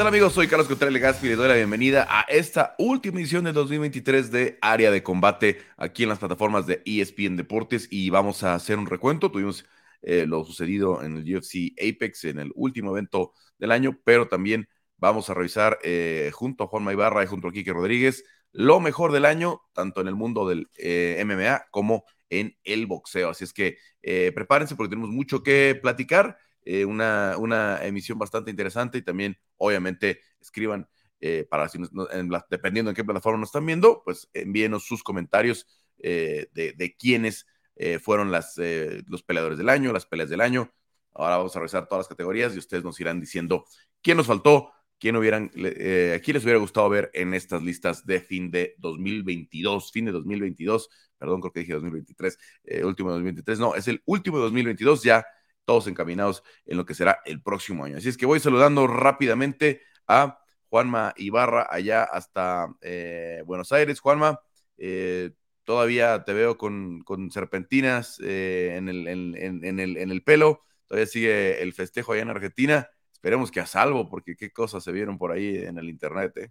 tal amigos? Soy Carlos Contreras Legaspi y les doy la bienvenida a esta última edición de 2023 de Área de Combate aquí en las plataformas de ESPN Deportes y vamos a hacer un recuento. Tuvimos eh, lo sucedido en el UFC Apex en el último evento del año, pero también vamos a revisar eh, junto a Juan Ibarra y junto a Quique Rodríguez lo mejor del año, tanto en el mundo del eh, MMA como en el boxeo. Así es que prepárense porque tenemos mucho que platicar. Eh, una, una, emisión bastante interesante y también, obviamente, escriban eh, para si dependiendo en qué plataforma nos están viendo, pues envíenos sus comentarios eh, de, quiénes fueron las, los peleadores del año, las peleas del año. Ahora vamos a revisar todas las categorías y ustedes nos irán diciendo quién nos faltó, quién hubieran, a quién les hubiera gustado ver en estas listas de fin de 2022, fin de 2022, perdón, creo que dije 2023, último de 2023, no, es el último de 2022, ya todos encaminados en lo que será el próximo año. Así es que voy saludando rápidamente a Juanma Ibarra allá hasta eh, Buenos Aires. Juanma, eh, todavía te veo con, serpentinas eh, en, el, en, el, en el pelo, todavía sigue el festejo allá en Argentina. Esperemos que a salvo, porque qué cosas se vieron por ahí en el internet.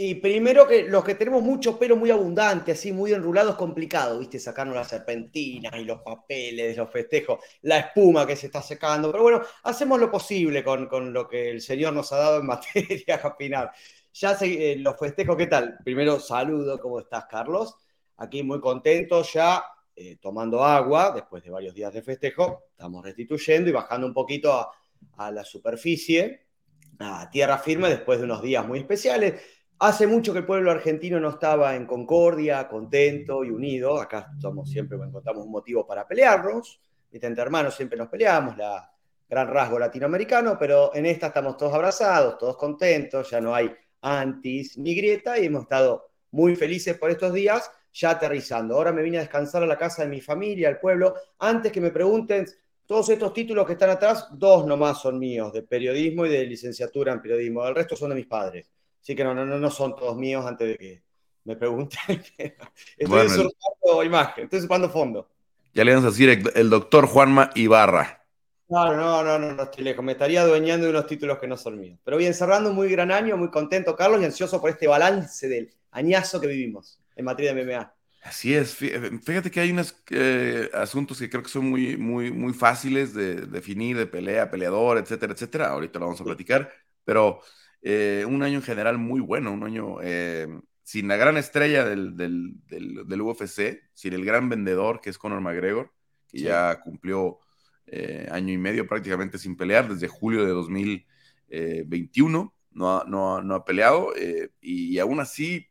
Y primero que los que tenemos mucho pelo muy abundante, así muy enrulado, es complicado, ¿viste? Sacarnos las serpentinas y los papeles, los festejos, la espuma que se está secando. Pero bueno, hacemos lo posible con, con lo que el Señor nos ha dado en materia capinar. Ya sé, eh, los festejos, ¿qué tal? Primero saludo, ¿cómo estás, Carlos? Aquí muy contento, ya eh, tomando agua, después de varios días de festejo, estamos restituyendo y bajando un poquito a, a la superficie, a tierra firme, después de unos días muy especiales Hace mucho que el pueblo argentino no estaba en concordia, contento y unido. Acá somos siempre encontramos un motivo para pelearnos. Entre hermanos siempre nos peleamos, la gran rasgo latinoamericano, pero en esta estamos todos abrazados, todos contentos, ya no hay antis ni grieta y hemos estado muy felices por estos días, ya aterrizando. Ahora me vine a descansar a la casa de mi familia, al pueblo. Antes que me pregunten, todos estos títulos que están atrás, dos nomás son míos, de periodismo y de licenciatura en periodismo. El resto son de mis padres. Así que no, no, no son todos míos antes de que me pregunten. estoy bueno, imagen, estoy usurpando fondo. Ya le vamos a decir el, doctor Juanma Ibarra. No, no, no, no, no estoy lejos. Me estaría adueñando de unos títulos que no son míos. Pero bien, cerrando un muy gran año, muy contento, Carlos, y ansioso por este balance del añazo que vivimos en materia de MMA. Así es. Fíjate que hay unos eh, asuntos que creo que son muy, muy, muy fáciles de definir, de pelea, peleador, etcétera, etcétera. Ahorita lo vamos a platicar. Pero eh, un año en general muy bueno, un año eh, sin la gran estrella del, del, del, UFC, sin el gran vendedor que es Conor McGregor, que ya cumplió eh, año y medio prácticamente sin pelear desde julio de 2021, no ha, no, no ha peleado y, aún así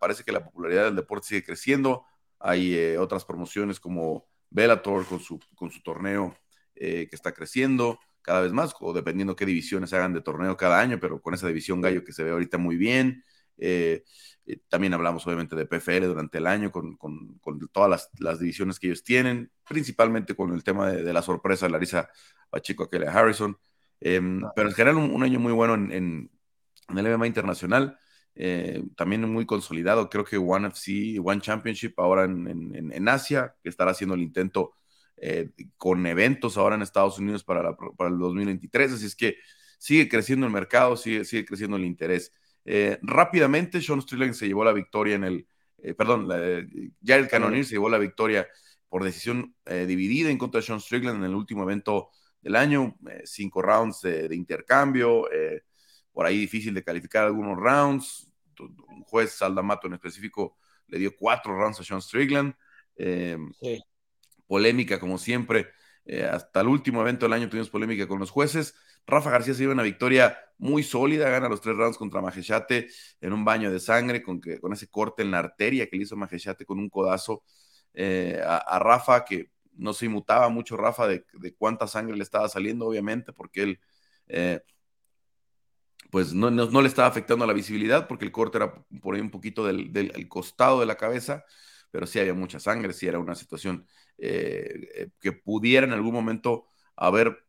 parece que la popularidad del deporte sigue creciendo, hay otras promociones como Bellator con su, con su torneo que está creciendo, cada vez más, o dependiendo qué divisiones hagan de torneo cada año, pero con esa división gallo que se ve ahorita muy bien. Eh, eh, también hablamos obviamente de PFL durante el año, con, con, todas las, divisiones que ellos tienen, principalmente con el tema de, la sorpresa de Larisa Pacheco, Aquella Harrison. Em, pero en general un, año muy bueno en, en, el MMA internacional. Eh, también muy consolidado, creo que One FC, One Championship ahora en, en Asia, que estará haciendo el intento eh, con eventos ahora en Estados Unidos para, para, el 2023, así es que sigue creciendo el mercado, sigue, sigue creciendo el interés. Eh, rápidamente, Sean Strickland se llevó la victoria en el, eh, perdón, ya el Cannonier se llevó la victoria por decisión dividida en contra de Sean Strickland en el último evento del año, cinco rounds de, intercambio, por ahí difícil de calificar algunos rounds, un juez Saldamato en específico le dio cuatro rounds a Sean Strickland. Sí polémica como siempre. Eh, hasta el último evento del año tuvimos polémica con los jueces. Rafa García se lleva una victoria muy sólida, gana los tres rounds contra Majechate en un baño de sangre, con, que, con ese corte en la arteria que le hizo Majechate con un codazo eh, a, Rafa, que no se inmutaba mucho Rafa de, cuánta sangre le estaba saliendo, obviamente, porque él eh, pues no, no, le estaba afectando la visibilidad, porque el corte era por ahí un poquito del, del costado de la cabeza pero sí había mucha sangre, sí era una situación eh, eh, que pudiera en algún momento haber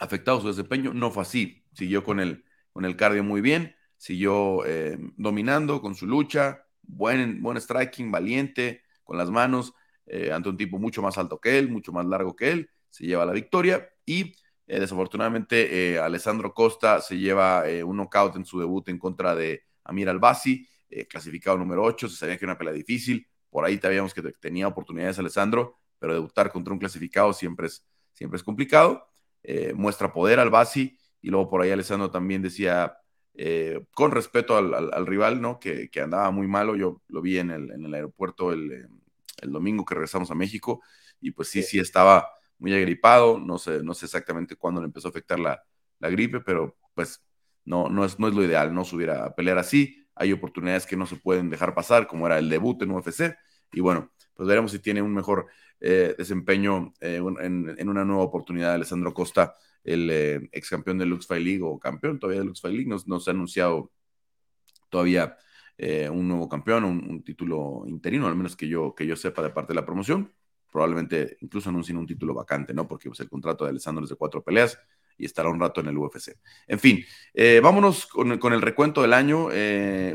afectado su desempeño. No fue así, siguió con el, con el cardio muy bien, siguió eh, dominando con su lucha, buen, buen striking, valiente, con las manos, ante un tipo mucho más alto que él, mucho más largo que él, se lleva la victoria y desafortunadamente, Alessandro Costa se lleva un knockout en su debut en contra de Amir Albasi, clasificado número 8. Se sabía que era una pelea difícil. Por ahí sabíamos que tenía oportunidades Alessandro, pero debutar contra un clasificado siempre es, siempre es complicado. muestra poder Albasi y luego por ahí Alessandro también decía, eh, con respeto al, rival, ¿no? Que, andaba muy malo. Yo lo vi en el, en el aeropuerto el, domingo que regresamos a México y pues sí, sí, estaba muy agripado. No sé, no sé exactamente cuándo le empezó a afectar la, gripe, pero pues no, no, es, no es lo ideal, no subir a pelear así. Hay oportunidades que no se pueden dejar pasar, como era el debut en UFC. Y bueno, pues veremos si tiene un mejor eh, desempeño eh, en, una nueva oportunidad de Alessandro Costa el eh, ex campeón de Lux Fight League o campeón todavía de Lux Fight League, nos, nos ha anunciado todavía un nuevo campeón, un, título interino, al menos que yo, que yo sepa de parte de la promoción. Probablemente incluso anuncien un título vacante, ¿no? Porque pues, el contrato de Alessandro es de cuatro peleas y estará un rato en el UFC. En fin, eh, vámonos con, el recuento del año.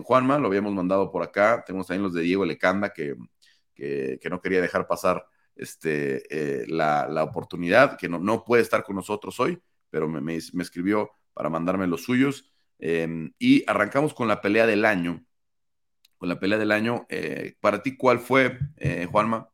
Juanma, lo habíamos mandado por acá. Tenemos también los de Diego Lecanda, que, que, no quería dejar pasar este, eh, la, la, oportunidad, que no, no, puede estar con nosotros hoy, pero me, me, escribió para mandarme los suyos. Em, y arrancamos con la pelea del año. Con la pelea del año, eh, para ti, ¿cuál fue, eh, Juanma?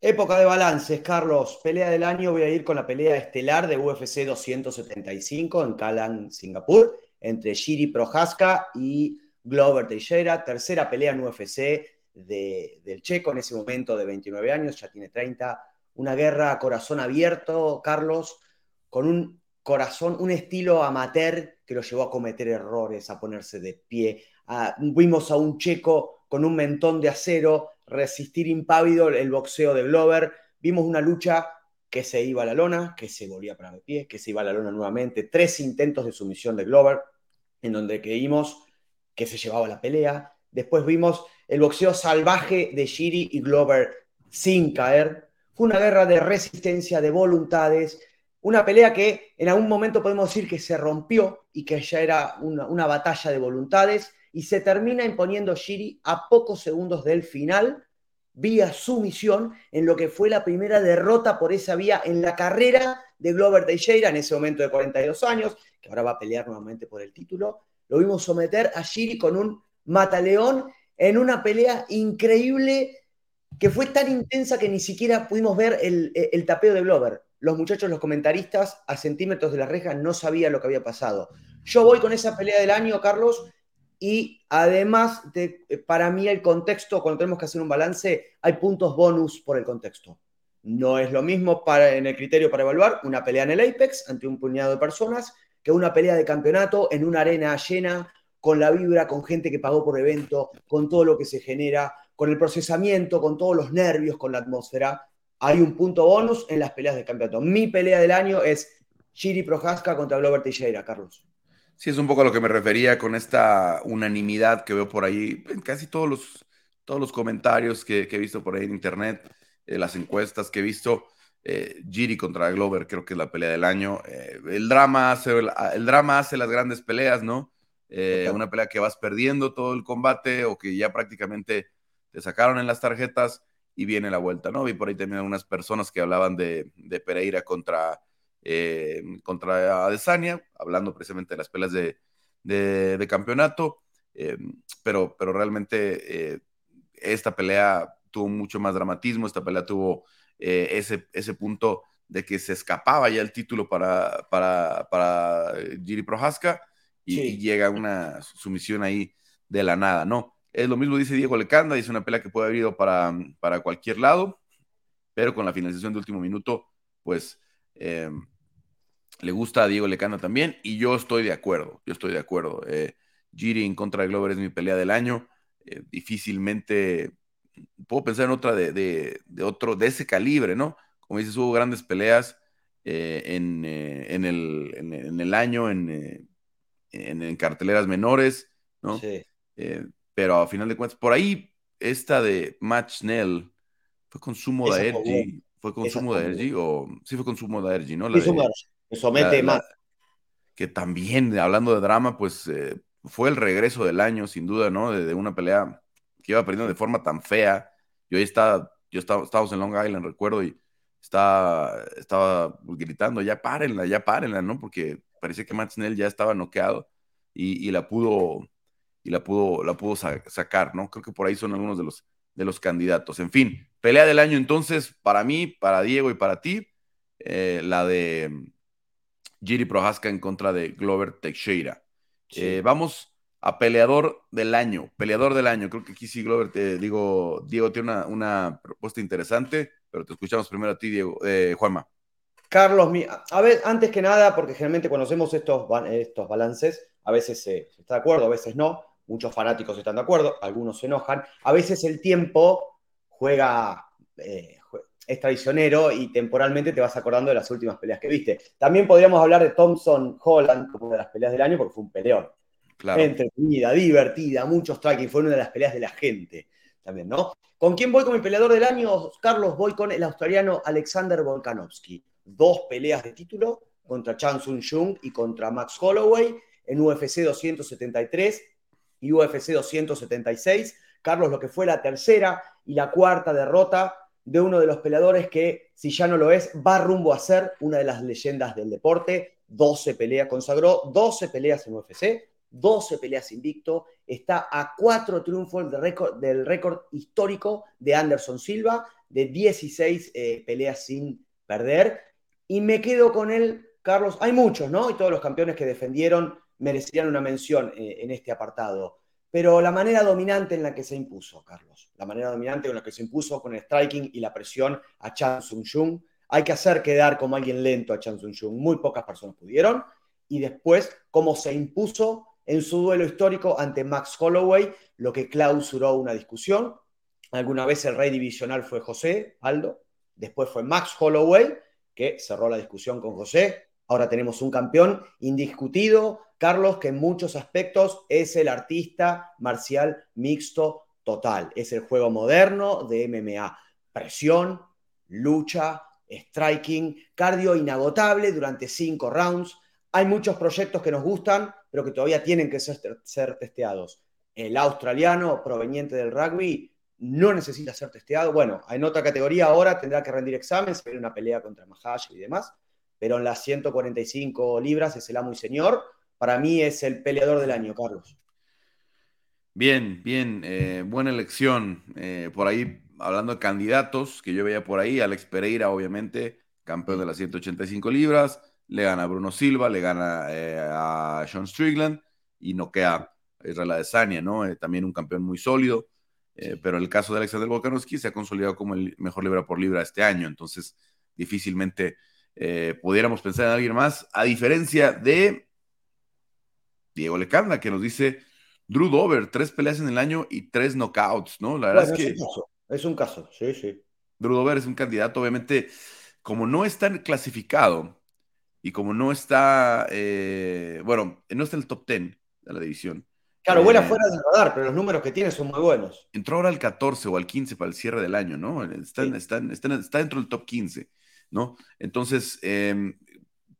Época de balances, Carlos. Pelea del año, voy a ir con la pelea estelar de UFC 275 en Kalan, Singapur, entre Shiri Prohaska y Glover Teixeira. Tercera pelea en UFC del checo en ese momento de 29 años, ya tiene 30. Una guerra a corazón abierto, Carlos, con un corazón, un estilo amateur que lo llevó a cometer errores, a ponerse de pie. vimos a un checo con un mentón de acero resistir impávido el boxeo de Glover. Vimos una lucha que se iba a la lona, que se volvía para de pie, que se iba a la lona nuevamente. Tres intentos de sumisión de Glover, en donde creímos que se llevaba la pelea. Después vimos el boxeo salvaje de Shiri y Glover sin caer. Fue una guerra de resistencia, de voluntades, una pelea que en algún momento podemos decir que se rompió y que ya era una, batalla de voluntades y se termina imponiendo Shiri a pocos segundos del final vía sumisión en lo que fue la primera derrota por esa vía en la carrera de Glover Teixeira en ese momento de 42 años, que ahora va a pelear nuevamente por el título. Lo vimos someter a Shiri con un mataleón en una pelea increíble que fue tan intensa que ni siquiera pudimos ver el, tapeo de Glover. Los muchachos, los comentaristas, a centímetros de la reja, no sabían lo que había pasado. Yo voy con esa pelea del año, Carlos, y además, de, para mí el contexto, cuando tenemos que hacer un balance, hay puntos bonus por el contexto. No es lo mismo para, en el criterio para evaluar una pelea en el Apex ante un puñado de personas que una pelea de campeonato en una arena llena con la vibra, con gente que pagó por evento, con todo lo que se genera, con el procesamiento, con todos los nervios, con la atmósfera. Hay un punto bonus en las peleas de campeonato. Mi pelea del año es Chiri Prohaska contra Glover Teixeira, Carlos. Sí, es un poco a lo que me refería con esta unanimidad que veo por ahí en casi todos los, todos los comentarios que, he visto por ahí en internet, eh, las encuestas que he visto. Eh, Giri contra Glover creo que es la pelea del año. Eh, el, drama hace, el drama hace las grandes peleas, ¿no? Una pelea que vas perdiendo todo el combate o que ya prácticamente te sacaron en las tarjetas y viene la vuelta, ¿no? Vi por ahí también algunas personas que hablaban de, Pereira contra, eh, contra Adesanya, hablando precisamente de las peleas de, campeonato, eh, pero, pero realmente esta pelea tuvo mucho más dramatismo, esta pelea tuvo ese, ese punto de que se escapaba ya el título para, para, para Giri Prohaska y, llega una sumisión ahí de la nada, ¿no? Es lo mismo dice Diego Lecanda, dice una pelea que puede haber ido para, para cualquier lado, pero con la finalización de último minuto, pues em, le gusta a Diego Lecanda también y yo estoy de acuerdo, yo estoy de acuerdo. Eh, Giri en contra de Glover es mi pelea del año, eh, difícilmente puedo pensar en otra de, de, otro, de ese calibre, ¿no? Como dices, hubo grandes peleas eh, en, en, el, en, el, año, en, en, carteleras menores, ¿no? Sí. Eh, pero a final de cuentas, por ahí esta de Match Snell fue consumo de Ergi, fue consumo de Ergi o sí fue consumo de Ergi, ¿no? La somete más. Que también, hablando de drama, pues eh, fue el regreso del año, sin duda, ¿no? De, una pelea que iba perdiendo de forma tan fea. Yo ahí estaba, yo estaba, estábamos en Long Island, recuerdo, y estaba, estaba gritando, ya párenla, ya párenla, ¿no? Porque parecía que Matt Snell ya estaba noqueado y, la pudo, y la pudo, la pudo sacar, ¿no? Creo que por ahí son algunos de los, de los candidatos. En fin, pelea del año entonces, para mí, para Diego y para ti, eh, la de Giri Prohaska en contra de Glover Teixeira. Eh, vamos a peleador del año, peleador del año. Creo que aquí sí, Glover, te digo, Diego tiene una, una propuesta interesante, pero te escuchamos primero a ti, Diego, eh, Juanma. Carlos, a ver, antes que nada, porque generalmente conocemos estos, estos balances, a veces se, está de acuerdo, a veces no, muchos fanáticos están de acuerdo, algunos se enojan, a veces el tiempo juega, eh, es traicionero y temporalmente te vas acordando de las últimas peleas que viste. También podríamos hablar de Thompson Holland como una de las peleas del año porque fue un peleón. Claro. Entretenida, divertida, mucho striking, fue una de las peleas de la gente también, ¿no? ¿Con quién voy con mi peleador del año? Carlos, voy con el australiano Alexander Volkanovski dos peleas de título contra Chan Sung Jung y contra Max Holloway en UFC 273 y UFC 276. Carlos, lo que fue la tercera y la cuarta derrota de uno de los peleadores que, si ya no lo es, va rumbo a ser una de las leyendas del deporte. 12 peleas, consagró 12 peleas en UFC, 12 peleas invicto, está a cuatro triunfos del récord, del récord histórico de Anderson Silva, de 16 eh, peleas sin perder. Y me quedo con él, Carlos. Hay muchos, ¿no? Y todos los campeones que defendieron merecerían una mención eh, en este apartado. Pero la manera dominante en la que se impuso, Carlos, la manera dominante en la que se impuso con el striking y la presión a Chan Sung Jung, hay que hacer quedar como alguien lento a Chan Sung Jung. Muy pocas personas pudieron. Y después, cómo se impuso en su duelo histórico ante Max Holloway, lo que clausuró una discusión. Alguna vez el rey divisional fue José Aldo, después fue Max Holloway, que cerró la discusión con José. Ahora tenemos un campeón indiscutido, Carlos, que en muchos aspectos es el artista marcial mixto total. Es el juego moderno de MMA. Presión, lucha, striking, cardio inagotable durante cinco rounds. Hay muchos proyectos que nos gustan, pero que todavía tienen que ser, testeados. El australiano proveniente del rugby no necesita ser testeado. Bueno, en otra categoría ahora tendrá que rendir exámenes, una pelea contra Mahash y demás, pero en las 145 libras es el amo y señor. Para mí es el peleador del año, Carlos. Bien, bien, eh, buena elección. Eh, por ahí, hablando de candidatos que yo veía por ahí, Alex Pereira, obviamente, campeón de las 185 libras, le gana a Bruno Silva, le gana eh, a Sean Strickland y noquea a Israel Adesanya, ¿no? también un campeón muy sólido. Pero el caso de Alexander Volkanovski se ha consolidado como el mejor libra por libra este año, entonces difícilmente eh, pudiéramos pensar en alguien más, a diferencia de Diego Lecanda, que nos dice Drew Dover, tres peleas en el año y tres knockouts, ¿no? La verdad es que... Es un, caso, sí, sí. Drew Dover es un candidato, obviamente, como no está clasificado y como no está, eh, bueno, no está en el top 10 de la división, Claro, vuela eh, fuera del radar, pero los números que tiene son muy buenos. Entró ahora al 14 o al 15 para el cierre del año, ¿no? Está, está, dentro del top 15, ¿no? Entonces, em,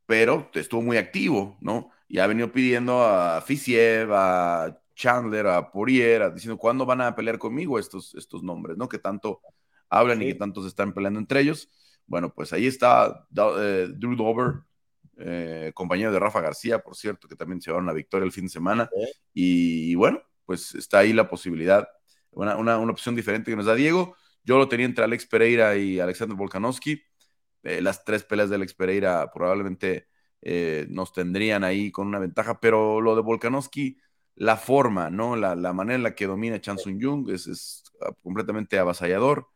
pero estuvo muy activo, ¿no? Y ha venido pidiendo a Fisiev, a Chandler, a Poirier, diciendo cuándo van a pelear conmigo estos, estos nombres, ¿no? Que tanto hablan y que tanto se están peleando entre ellos. Bueno, pues ahí está eh, Drew Dover, eh, compañero de Rafa García, por cierto, que también se llevaron la victoria el fin de semana. Y, bueno, pues está ahí la posibilidad, una, una, opción diferente que nos da Diego. Yo lo tenía entre Alex Pereira y Alexander Volkanovski. Eh, las tres peleas de Alex Pereira probablemente eh, nos tendrían ahí con una ventaja, pero lo de Volkanovski, la forma, ¿no? La, manera en la que domina Chan Sung Jung es, es completamente avasallador.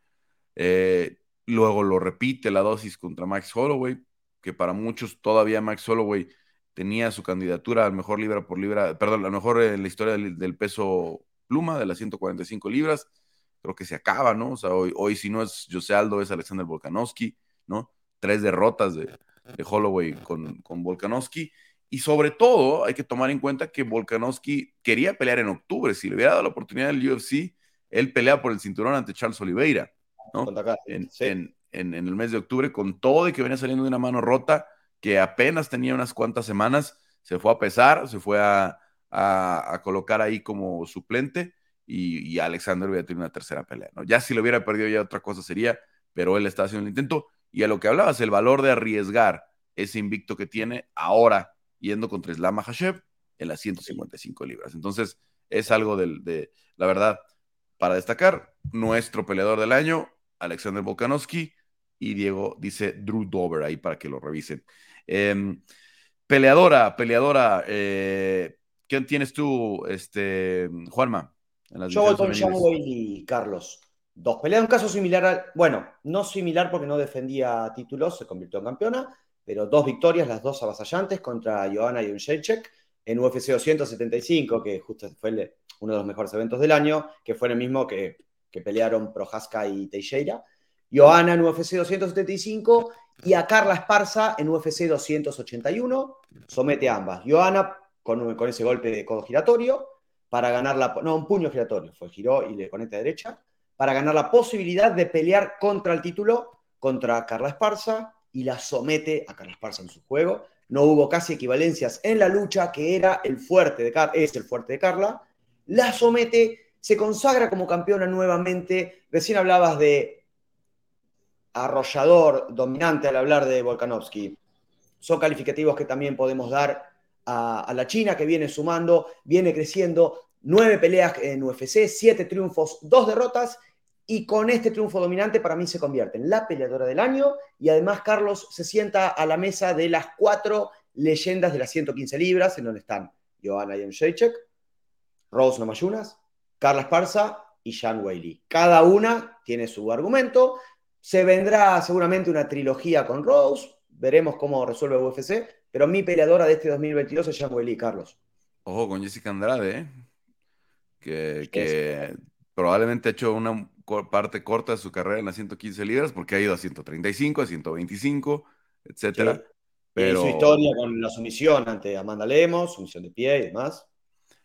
luego lo repite la dosis contra Max Holloway que para muchos todavía Max Holloway tenía su candidatura al mejor libra por libra, perdón, a lo mejor en la historia del, peso pluma de las 145 libras, creo que se acaba, ¿no? O sea, hoy, hoy si no es José Aldo, es Alexander Volkanovski, ¿no? Tres derrotas de, Holloway con, con Volkanovski. Y sobre todo, hay que tomar en cuenta que Volkanovski quería pelear en octubre. Si le hubiera dado la oportunidad del UFC, él pelea por el cinturón ante Charles Oliveira, ¿no? En, en, en, el mes de octubre, con todo y que venía saliendo de una mano rota, que apenas tenía unas cuantas semanas, se fue a pesar, se fue a, colocar ahí como suplente y, Alexander hubiera tenido una tercera pelea. ¿no? Ya si lo hubiera perdido ya otra cosa sería, pero él está haciendo el intento Y a lo que hablabas, el valor de arriesgar ese invicto que tiene ahora yendo contra Islam Hashem en las 155 libras. Entonces, es algo de, la verdad, para destacar, nuestro peleador del año, Alexander Volkanovski, y Diego dice Drew Dover ahí para que lo revisen. Em, peleadora, peleadora, eh, ¿quién tienes tú, este, Juanma? Yo voy con Sean y Carlos. Dos peleas, un caso similar al, bueno, no similar porque no defendía títulos, se convirtió en campeona, pero dos victorias, las dos avasallantes contra Johanna Jędrzejczyk en UFC 275, que justo fue uno de los mejores eventos del año, que fue el mismo que, que pelearon Prohaska y Teixeira. Johanna en UFC 275 y a Carla Esparza en UFC 281. Somete a ambas. Johanna con, con ese golpe de codo giratorio para ganar la... No, un puño giratorio. Fue giró y le conecta derecha. Para ganar la posibilidad de pelear contra el título contra Carla Esparza y la somete a Carla Esparza en su juego. No hubo casi equivalencias en la lucha, que era el fuerte de es el fuerte de Carla. La somete, se consagra como campeona nuevamente. Recién hablabas de arrollador, dominante al hablar de Volkanovski. Son calificativos que también podemos dar a, la China, que viene sumando, viene creciendo. Nueve peleas en UFC, siete triunfos, dos derrotas. Y con este triunfo dominante, para mí se convierte en la peleadora del año. Y además, Carlos se sienta a la mesa de las cuatro leyendas de las 115 libras, en donde están Johanna Jędrzejczyk, Rose Namayunas, Carla Esparza y Jan Weili. Cada una tiene su argumento. Se vendrá seguramente una trilogía con Rose, veremos cómo resuelve UFC, pero mi peleadora de este 2022 es Jean Weili, Carlos. Ojo con Jessica Andrade, ¿eh? que, probablemente ha hecho una parte corta de su carrera en las 115 libras porque ha ido a 135, a 125, etcétera. Pero... su historia con la sumisión ante Amanda Lemos, sumisión de pie y demás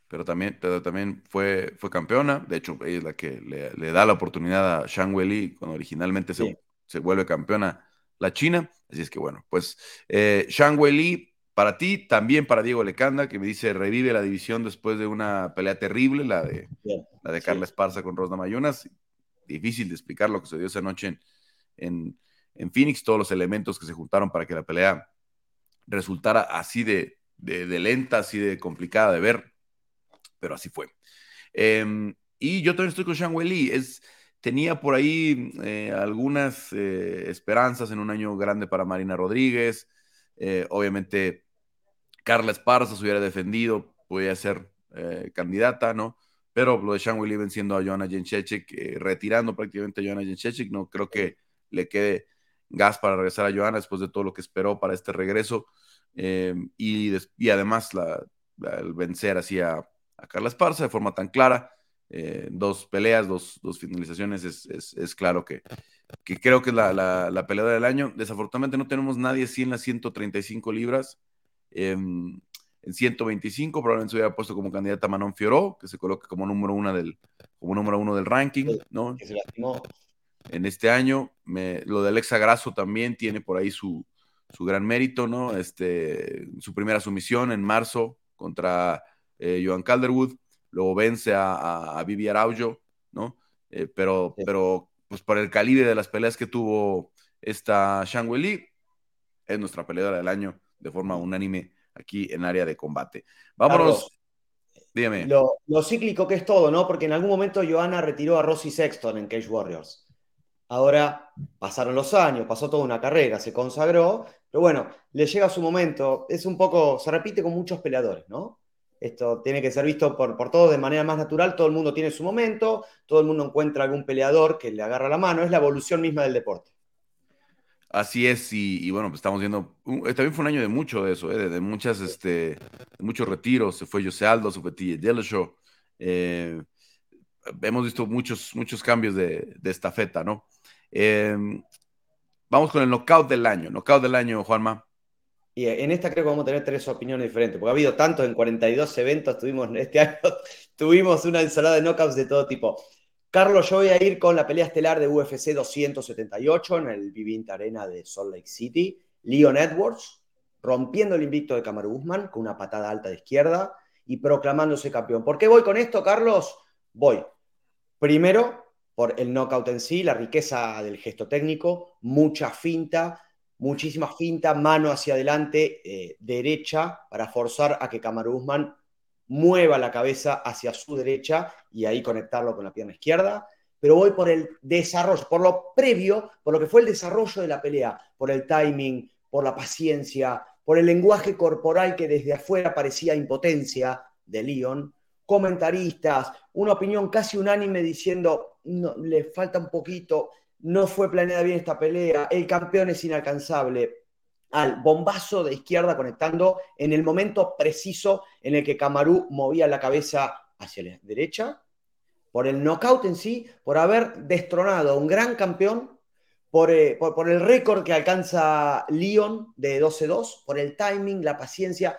pero también, pero también fue, fue campeona. De hecho, ella es la que le, da la oportunidad a Shang Weili cuando originalmente se, se, vuelve campeona la China. Así es que bueno, pues eh, Shang Weili, para ti, también para Diego Lecanda, que me dice revive la división después de una pelea terrible, la de, la de Carla Esparza con Rosna Mayunas. Difícil de explicar lo que se dio esa noche en, en, Phoenix, todos los elementos que se juntaron para que la pelea resultara así de, de, de lenta, así de complicada de ver pero así fue. Em, y yo también estoy con Shang Wei Es, tenía por ahí eh, algunas eh, esperanzas en un año grande para Marina Rodríguez. Eh, obviamente, Carla Esparza se hubiera defendido, podía ser candidata, ¿no? Pero lo de Shang Wei venciendo a Joanna Jędrzejczyk, retirando prácticamente a Joanna Jędrzejczyk, no creo que le quede gas para regresar a Joanna después de todo lo que esperó para este regreso. Em, y, y, además la, el vencer así a, Carla Esparza de forma tan clara. Eh, dos peleas, dos, finalizaciones, es, claro que, creo que es la, la, pelea del año. Desafortunadamente no tenemos nadie así en las 135 libras. En 125 probablemente se hubiera puesto como candidata Manon Fioró, que se coloque como número uno del, como número uno del ranking, ¿no? En este año, lo de Alexa Grasso también tiene por ahí su, su gran mérito, ¿no? Este, su primera sumisión en marzo contra eh, Joan Calderwood, luego vence a, a, Vivi Araujo, ¿no? Eh, pero, pero, pues por el calibre de las peleas que tuvo esta Shang Wei es nuestra peleadora del año de forma unánime aquí en área de combate. Vámonos. dígame. Lo, lo, cíclico que es todo, ¿no? Porque en algún momento Johanna retiró a Rosie Sexton en Cage Warriors. Ahora pasaron los años, pasó toda una carrera, se consagró, pero bueno, le llega su momento. Es un poco, se repite con muchos peleadores, ¿no? Esto tiene que ser visto por, por todos de manera más natural. Todo el mundo tiene su momento, todo el mundo encuentra algún peleador que le agarra la mano. Es la evolución misma del deporte. Así es, y, bueno, pues estamos viendo. Eh, también fue un año de mucho de eso, ¿eh? de, muchas, este, muchos retiros. Se fue José Aldo, se fue TJ Show. Eh, hemos visto muchos, muchos cambios de, de estafeta, ¿no? Eh, vamos con el knockout del año. Knockout del año, Juanma. Y en esta creo que vamos a tener tres opiniones diferentes, porque ha habido tantos en 42 eventos, tuvimos este año, tuvimos una ensalada de knockouts de todo tipo. Carlos, yo voy a ir con la pelea estelar de UFC 278 en el Vivint Arena de Salt Lake City. Leon Edwards, rompiendo el invicto de Kamaru Usman con una patada alta de izquierda y proclamándose campeón. ¿Por qué voy con esto, Carlos? Voy. Primero, por el knockout en sí, la riqueza del gesto técnico, mucha finta, muchísima finta, mano hacia adelante, eh, derecha, para forzar a que Kamaru Usman mueva la cabeza hacia su derecha y ahí conectarlo con la pierna izquierda. Pero voy por el desarrollo, por lo previo, por lo que fue el desarrollo de la pelea, por el timing, por la paciencia, por el lenguaje corporal que desde afuera parecía impotencia de Leon, comentaristas, una opinión casi unánime diciendo, le falta un poquito, no fue planeada bien esta pelea, el campeón es inalcanzable, al bombazo de izquierda conectando en el momento preciso en el que Camarú movía la cabeza hacia la derecha, por el knockout en sí, por haber destronado a un gran campeón, por, eh, por, el récord que alcanza Leon de 12-2, por el timing, la paciencia,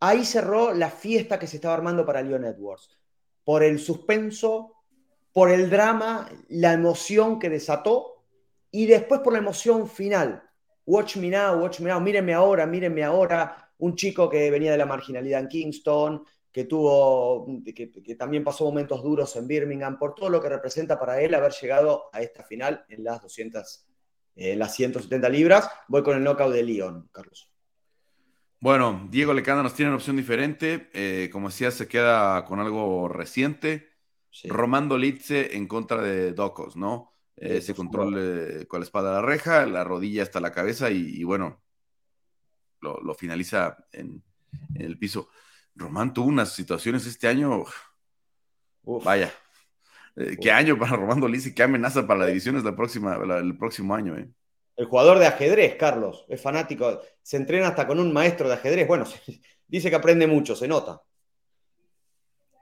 ahí cerró la fiesta que se estaba armando para Leon Edwards. Por el suspenso, por el drama, la emoción que desató y después por la emoción final. Watch me now, watch me now, mírenme ahora, mírenme ahora. Un chico que venía de la marginalidad en Kingston, que tuvo, que, que, también pasó momentos duros en Birmingham, por todo lo que representa para él haber llegado a esta final en las 200, en las 170 libras. Voy con el knockout de Leon, Carlos. Bueno, Diego Lecanda nos tiene una opción diferente. Eh, como decía, se queda con algo reciente. Sí. Romando Litze en contra de Docos, ¿no? Eh, ese control con la espada a la reja, la rodilla hasta la cabeza y, y bueno, lo, lo finaliza en, en, el piso. Román tuvo unas situaciones este año. Uf. Vaya. Eh, ¿Qué año para Romando Litze? ¿Qué amenaza para la división es la próxima, la, el próximo año? Eh? El jugador de ajedrez, Carlos, es fanático, se entrena hasta con un maestro de ajedrez. Bueno, dice que aprende mucho, se nota.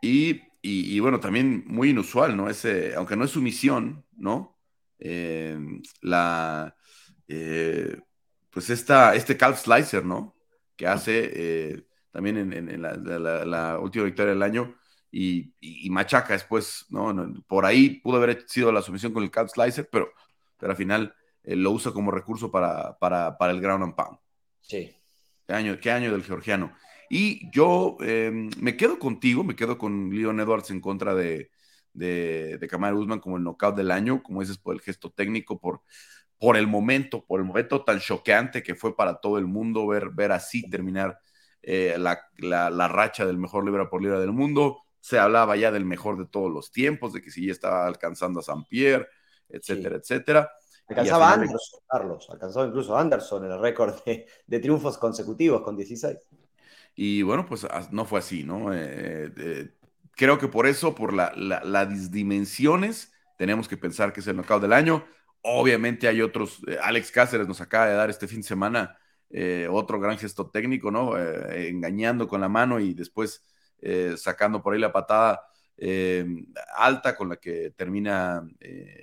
Y, y, y bueno, también muy inusual, ¿no? Ese, aunque no es su misión, ¿no? Eh, la, eh, pues esta, este calf slicer, ¿no? Que hace eh, también en, en, en la, la, la, última victoria del año y, y, machaca después, ¿no? Por ahí pudo haber sido la sumisión con el calf slicer, pero, pero al final eh, lo usa como recurso para, para, para, el ground and pound. Sí. ¿Qué año, qué año del georgiano? Y yo eh, me quedo contigo, me quedo con Leon Edwards en contra de, de, de Kamaru Usman como el knockout del año, como dices, por el gesto técnico, por, por el momento, por el momento tan choqueante que fue para todo el mundo ver, ver así terminar eh, la, la, la, racha del mejor libra por libra del mundo. Se hablaba ya del mejor de todos los tiempos, de que si ya estaba alcanzando a San Pierre, etcétera, sí. etcétera. Alcanzaba Anderson, Carlos, alcanzó incluso Anderson el récord de, de, triunfos consecutivos con 16. Y bueno, pues no fue así, ¿no? Eh, eh, creo que por eso, por la, la, las dimensiones, tenemos que pensar que es el knockout del año. Obviamente hay otros, eh, Alex Cáceres nos acaba de dar este fin de semana eh, otro gran gesto técnico, ¿no? Eh, engañando con la mano y después sacando por ahí la patada alta con la que termina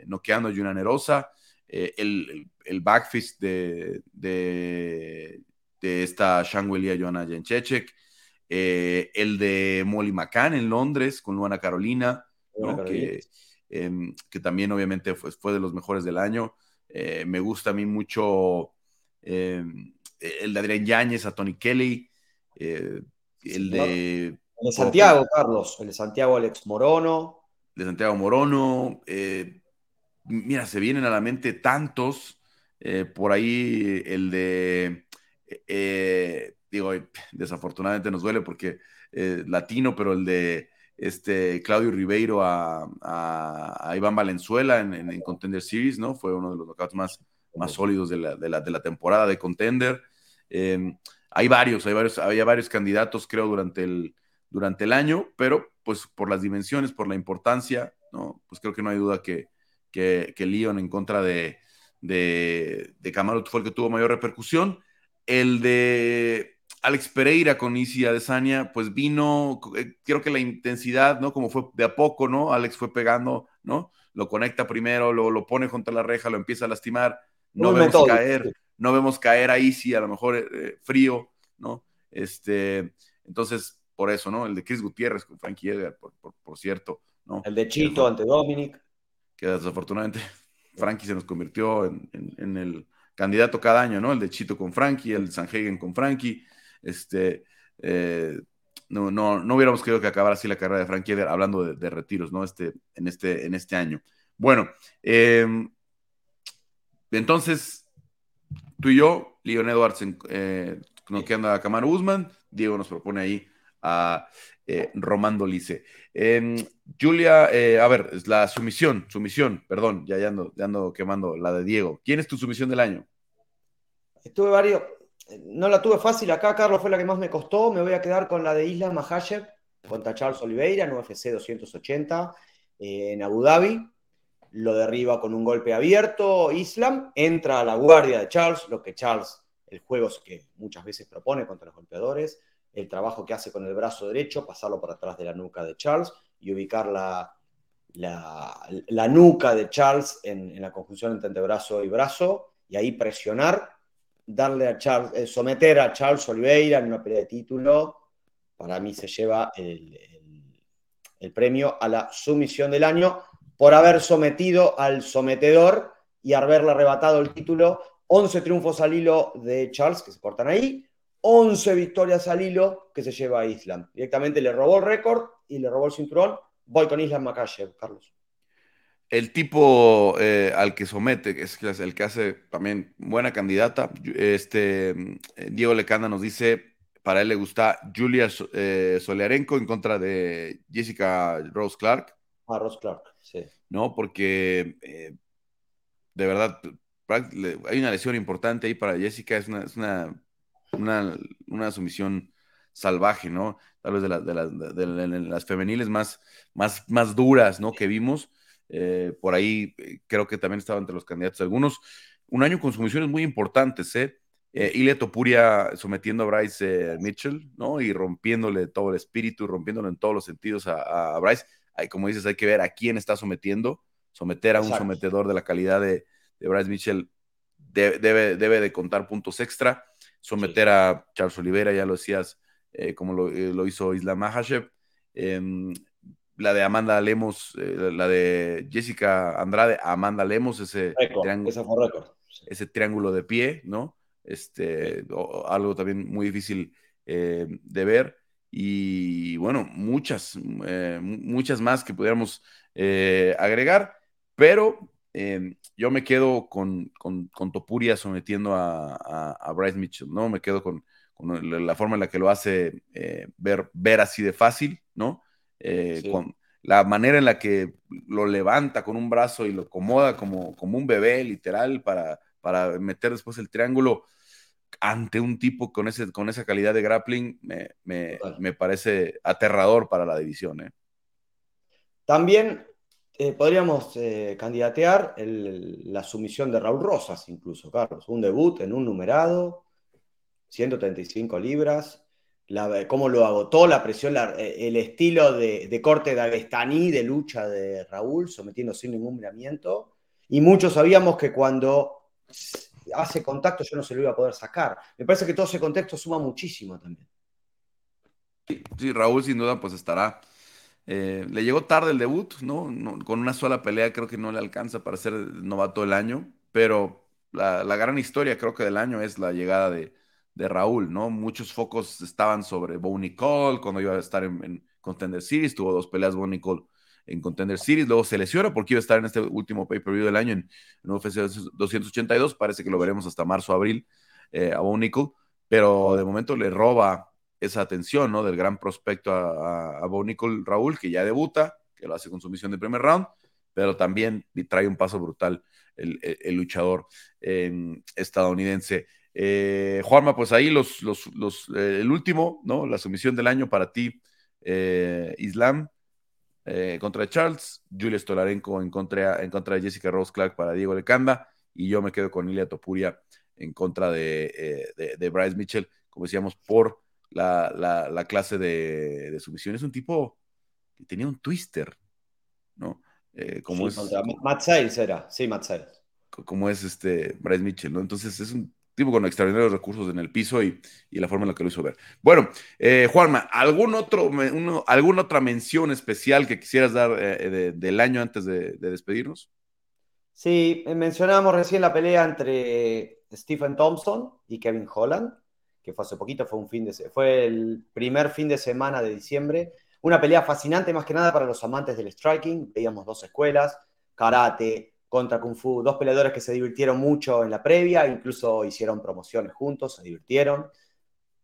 noqueando a Yuna Nerosa. El, el, backfist de, de, de esta Shangwelia Joana Jenchechek, eh, el de Molly McCann en Londres con Luana Carolina, ¿no? que, eh, que, también obviamente fue, fue, de los mejores del año. Eh, me gusta a mí mucho em, el de Adrián Yáñez a Tony Kelly, el de... El de Santiago, Carlos, el de Santiago Alex Morono. De Santiago Morono, eh, mira, se vienen a la mente tantos, eh, por ahí el de, eh, digo, desafortunadamente nos duele porque eh, latino, pero el de este Claudio Ribeiro a, a, a Iván Valenzuela en, en, en, Contender Series, ¿no? Fue uno de los knockouts más, más sólidos de la, de, la, de la temporada de Contender. Em, hay varios, hay varios, había varios candidatos, creo, durante el, durante el año, pero pues por las dimensiones, por la importancia, ¿no? Pues creo que no hay duda que, que, que Leon en contra de, de, de Camaro fue el que tuvo mayor repercusión. El de Alex Pereira con Isi Adesanya, pues vino, eh, creo que la intensidad, ¿no? Como fue de a poco, ¿no? Alex fue pegando, ¿no? Lo conecta primero, lo, lo pone contra la reja, lo empieza a lastimar, no vemos caer, no vemos caer a Isi, a lo mejor eh, frío, ¿no? Este, entonces, por eso, ¿no? El de Chris Gutiérrez con Frankie Edgar, por, por, por cierto, ¿no? El de Chito ante Dominic que desafortunadamente Frankie se nos convirtió en, en, en, el candidato cada año, ¿no? El de Chito con Frankie, el de Sanhagen con Frankie. Este, eh, no, no, no hubiéramos querido que acabara así la carrera de Frankie hablando de, retiros, ¿no? Este, en, este, en este año. Bueno, em, entonces, tú y yo, Leon Edwards eh, noqueando a Camaro Usman, Diego nos propone ahí a eh, Romando Lice. Em, Julia, eh, a ver, es la sumisión, sumisión, perdón, ya, ya, ando, ya ando quemando la de Diego. ¿Quién es tu sumisión del año? Estuve varios, no la tuve fácil acá, Carlos, fue la que más me costó. Me voy a quedar con la de Isla Mahayev contra Charles Oliveira en UFC 280 en Abu Dhabi. Lo derriba con un golpe abierto. Islam entra a la guardia de Charles, lo que Charles, el juego que muchas veces propone contra los golpeadores el trabajo que hace con el brazo derecho, pasarlo por atrás de la nuca de Charles y ubicar la, la, nuca de Charles en, la conjunción entre antebrazo y brazo, y ahí presionar, darle a Charles, eh, someter a Charles Oliveira en una pelea de título, para mí se lleva el, premio a la sumisión del año por haber sometido al sometedor y haberle arrebatado el título. 11 triunfos al hilo de Charles que se cortan ahí, 11 victorias al hilo que se lleva a Islam. Directamente le robó el récord y le robó el cinturón. Voy con Islam Makachev, Carlos. El tipo eh, al que somete, es el que hace también buena candidata. Este, eh, Diego Lecanda nos dice, para él le gusta Julia eh, Soliarenko en contra de Jessica Rose Clark. Ah, Rose Clark, sí. No, porque de verdad hay una lesión importante ahí para Jessica, es una una, sumisión salvaje, ¿no? Tal vez de, las femeniles más, más, más duras, ¿no? Que vimos. Eh, por ahí eh, creo que también estaba entre los candidatos algunos. Un año con sumisiones muy importantes, ¿eh? eh Ile Topuria sometiendo a Bryce Mitchell, ¿no? Y rompiéndole todo el espíritu, rompiéndolo en todos los sentidos a, Bryce. Como dices, hay que ver a quién está sometiendo. Someter a un sometedor de la calidad de, Bryce Mitchell debe, debe de contar puntos extra someter a Charles Oliveira, ya lo decías, eh, como lo, eh, lo, hizo Islam Mahashev. La de Amanda Lemos, eh, la de Jessica Andrade, Amanda Lemos, ese, triángulo, ese triángulo de pie, ¿no? Este, algo también muy difícil de ver. Y bueno, muchas, muchas más que pudiéramos agregar, pero Em, yo me quedo con, Topuria sometiendo a, Bryce Mitchell, ¿no? Me quedo con, la forma en la que lo hace eh, ver, ver así de fácil, ¿no? Eh, con la manera en la que lo levanta con un brazo y lo acomoda como, como un bebé, literal, para, para meter después el triángulo ante un tipo con, ese, con esa calidad de grappling, me, parece aterrador para la división. ¿eh? También eh, podríamos eh, candidatear la sumisión de Raúl Rosas, incluso, Carlos. Un debut en un numerado, 135 libras. La, cómo lo agotó la presión, eh, el estilo de, corte de Agestaní, de lucha de Raúl, sometiendo sin ningún miramiento. Y muchos sabíamos que cuando hace contacto yo no se lo iba a poder sacar. Me parece que todo ese contexto suma muchísimo también. sí Raúl sin duda pues estará eh, le llegó tarde el debut, ¿no? Con una sola pelea creo que no le alcanza para ser novato del año, pero la, gran historia creo que del año es la llegada de, Raúl, ¿no? Muchos focos estaban sobre Bo Nicole cuando iba a estar en, Contender Series, tuvo dos peleas Bo Nicole en Contender Series, luego se lesiona porque iba a estar en este último pay-per-view del año en, UFC 282, parece que lo veremos hasta marzo abril eh, a Bo Nicole, pero de momento le roba esa atención, ¿no? Del gran prospecto a, a, Raúl, que ya debuta, que lo hace con su misión de primer round, pero también trae un paso brutal el, luchador estadounidense. Eh, Juanma, pues ahí los, los, eh, el último, ¿no? La sumisión del año para ti, eh, Islam contra Charles, Julia Stolarenko en contra, en contra de Jessica Rose Clark para Diego Lecanda, y yo me quedo con Ilia Topuria en contra de, de Bryce Mitchell, como decíamos, por la, clase de, de, sumisión. Es un tipo que tenía un twister, ¿no? Eh, como es, Matt Sales era, sí, Matt Sales. Como es este Bryce Mitchell, ¿no? Entonces es un tipo con extraordinarios recursos en el piso y, la forma en la que lo hizo ver. Bueno, eh, Juanma, ¿algún otro, ¿alguna otra mención especial que quisieras dar eh, del año antes de, de, despedirnos? Sí, mencionábamos recién la pelea entre Stephen Thompson y Kevin Holland que fue hace poquito, fue, un fin de, fue el primer fin de semana de diciembre. Una pelea fascinante más que nada para los amantes del striking. Veíamos dos escuelas. karate, contra Kung Fu, dos peleadores que se divirtieron mucho en la previa, incluso hicieron promociones juntos, se divirtieron.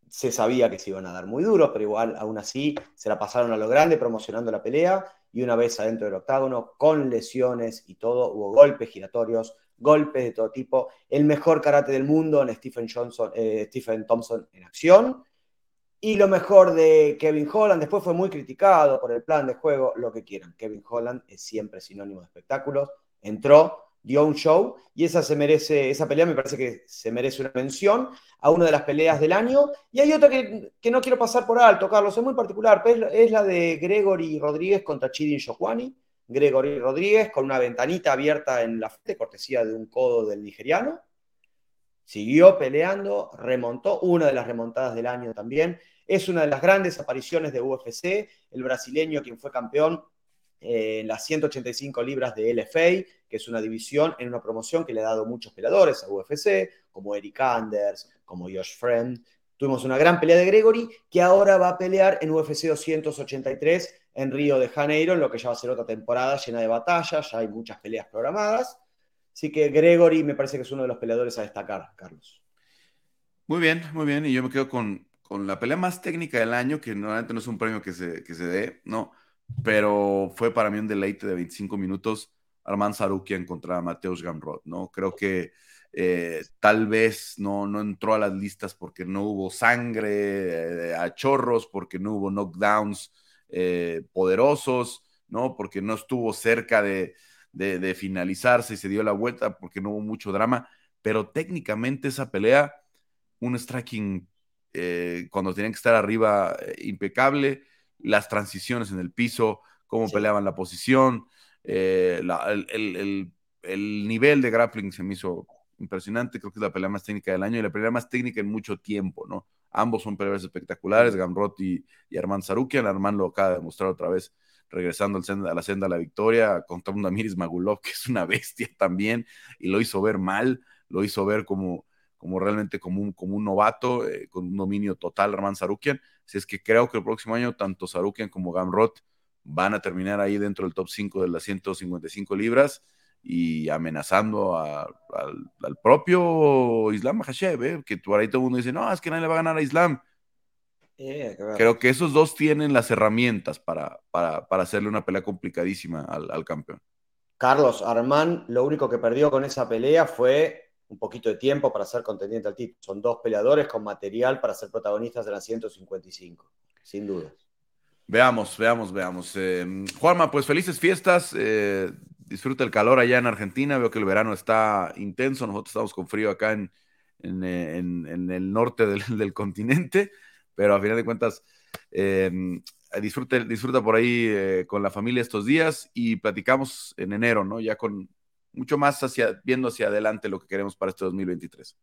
Se sabía que se iban a dar muy duros, pero igual aún así se la pasaron a lo grande promocionando la pelea y una vez adentro del octágono, con lesiones y todo, hubo golpes giratorios, golpes de todo tipo. El mejor karate del mundo en Stephen, Johnson, eh, Stephen Thompson en acción. Y lo mejor de Kevin Holland, después fue muy criticado por el plan de juego, lo que quieran. Kevin Holland es siempre sinónimo de espectáculos entró, dio un show y esa se merece, esa pelea me parece que se merece una mención a una de las peleas del año. Y hay otra que, no quiero pasar por alto, Carlos, es muy particular, es la de Gregory Rodríguez contra Chidin Shokwani. Gregory Rodríguez con una ventanita abierta en la frente, cortesía de un codo del nigeriano. Siguió peleando, remontó, una de las remontadas del año también. Es una de las grandes apariciones de UFC. El brasileño, quien fue campeón, en las 185 libras de LFA, que es una división en una promoción que le ha dado muchos peleadores a UFC, como Eric Anders, como Josh Friend. Tuvimos una gran pelea de Gregory, que ahora va a pelear en UFC 283 en Río de Janeiro, en lo que ya va a ser otra temporada llena de batallas, ya hay muchas peleas programadas. Así que Gregory me parece que es uno de los peleadores a destacar, Carlos. Muy bien, muy bien. Y yo me quedo con, con la pelea más técnica del año, que normalmente no es un premio que se, que se dé, ¿no? Pero fue para mí un deleite de 25 minutos. Armand Sarukian contra Mateusz Gamrot, ¿no? Creo que eh, tal vez no, no entró a las listas porque no hubo sangre eh, a chorros, porque no hubo knockdowns eh, poderosos, ¿no? Porque no estuvo cerca de, de, finalizarse y se dio la vuelta, porque no hubo mucho drama, pero técnicamente esa pelea, un striking cuando tenían que estar arriba impecable, las transiciones en el piso, cómo peleaban la posición, eh, el, nivel de grappling se me hizo impresionante, creo que es la pelea más técnica del año y la pelea más técnica en mucho tiempo, ¿no? Ambos son peleas espectaculares, Gamrot y, y Armand Sarukian, Armand lo acaba de demostrar otra vez regresando a la senda de la victoria contra un Damiris Magulov, que es una bestia también, y lo hizo ver mal, lo hizo ver como, como realmente como un, como un novato, eh, con un dominio total, Armand Sarukian. Si es que creo que el próximo año tanto Sarukian como Gamrot van a terminar ahí dentro del top 5 de las 155 libras y amenazando al, propio Islam Mahashev, ¿eh? que por ahí todo el mundo dice, no, es que nadie le va a ganar a Islam. Creo que esos dos tienen las herramientas para, para, hacerle una pelea complicadísima al, al campeón. Carlos Armán, lo único que perdió con esa pelea fue un poquito de tiempo para ser contendiente al título. Son dos peleadores con material para ser protagonistas de la 155, sin duda. Veamos, veamos, veamos. Eh, Juanma, pues felices fiestas. Eh, disfruta el calor allá en Argentina. Veo que el verano está intenso. Nosotros estamos con frío acá en, en, eh, el norte del, continente, pero a final de cuentas, disfruta por ahí con la familia estos días y platicamos en enero, ¿no? Ya con, mucho más hacia, viendo hacia adelante lo que queremos para este 2023.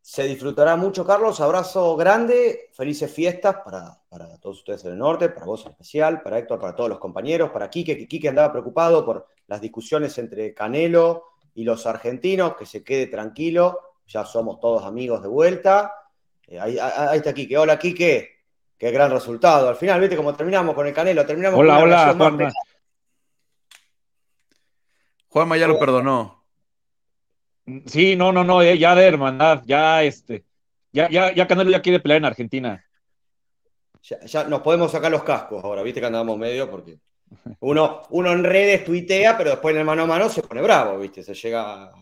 Se disfrutará mucho, Carlos. Abrazo grande, felices fiestas para, para todos ustedes en el norte, para vos en especial, para Héctor, para todos los compañeros, para Quique, que Quique andaba preocupado por las discusiones entre Canelo y los argentinos, que se quede tranquilo, ya somos todos amigos de vuelta. Eh, ahí, está Quique. Hola, Quique. Qué gran resultado. Al final, viste cómo terminamos con el Canelo, terminamos hola, con hola, Juanma ya lo perdonó. Sí, no, no, no, eh, ya de hermandad, ya este, ya, ya, ya Canelo ya quiere pelear en Argentina. Ya, nos podemos sacar los cascos ahora, viste que andamos medio porque uno, uno en redes tuitea, pero después en el mano a mano se pone bravo, viste, se llega a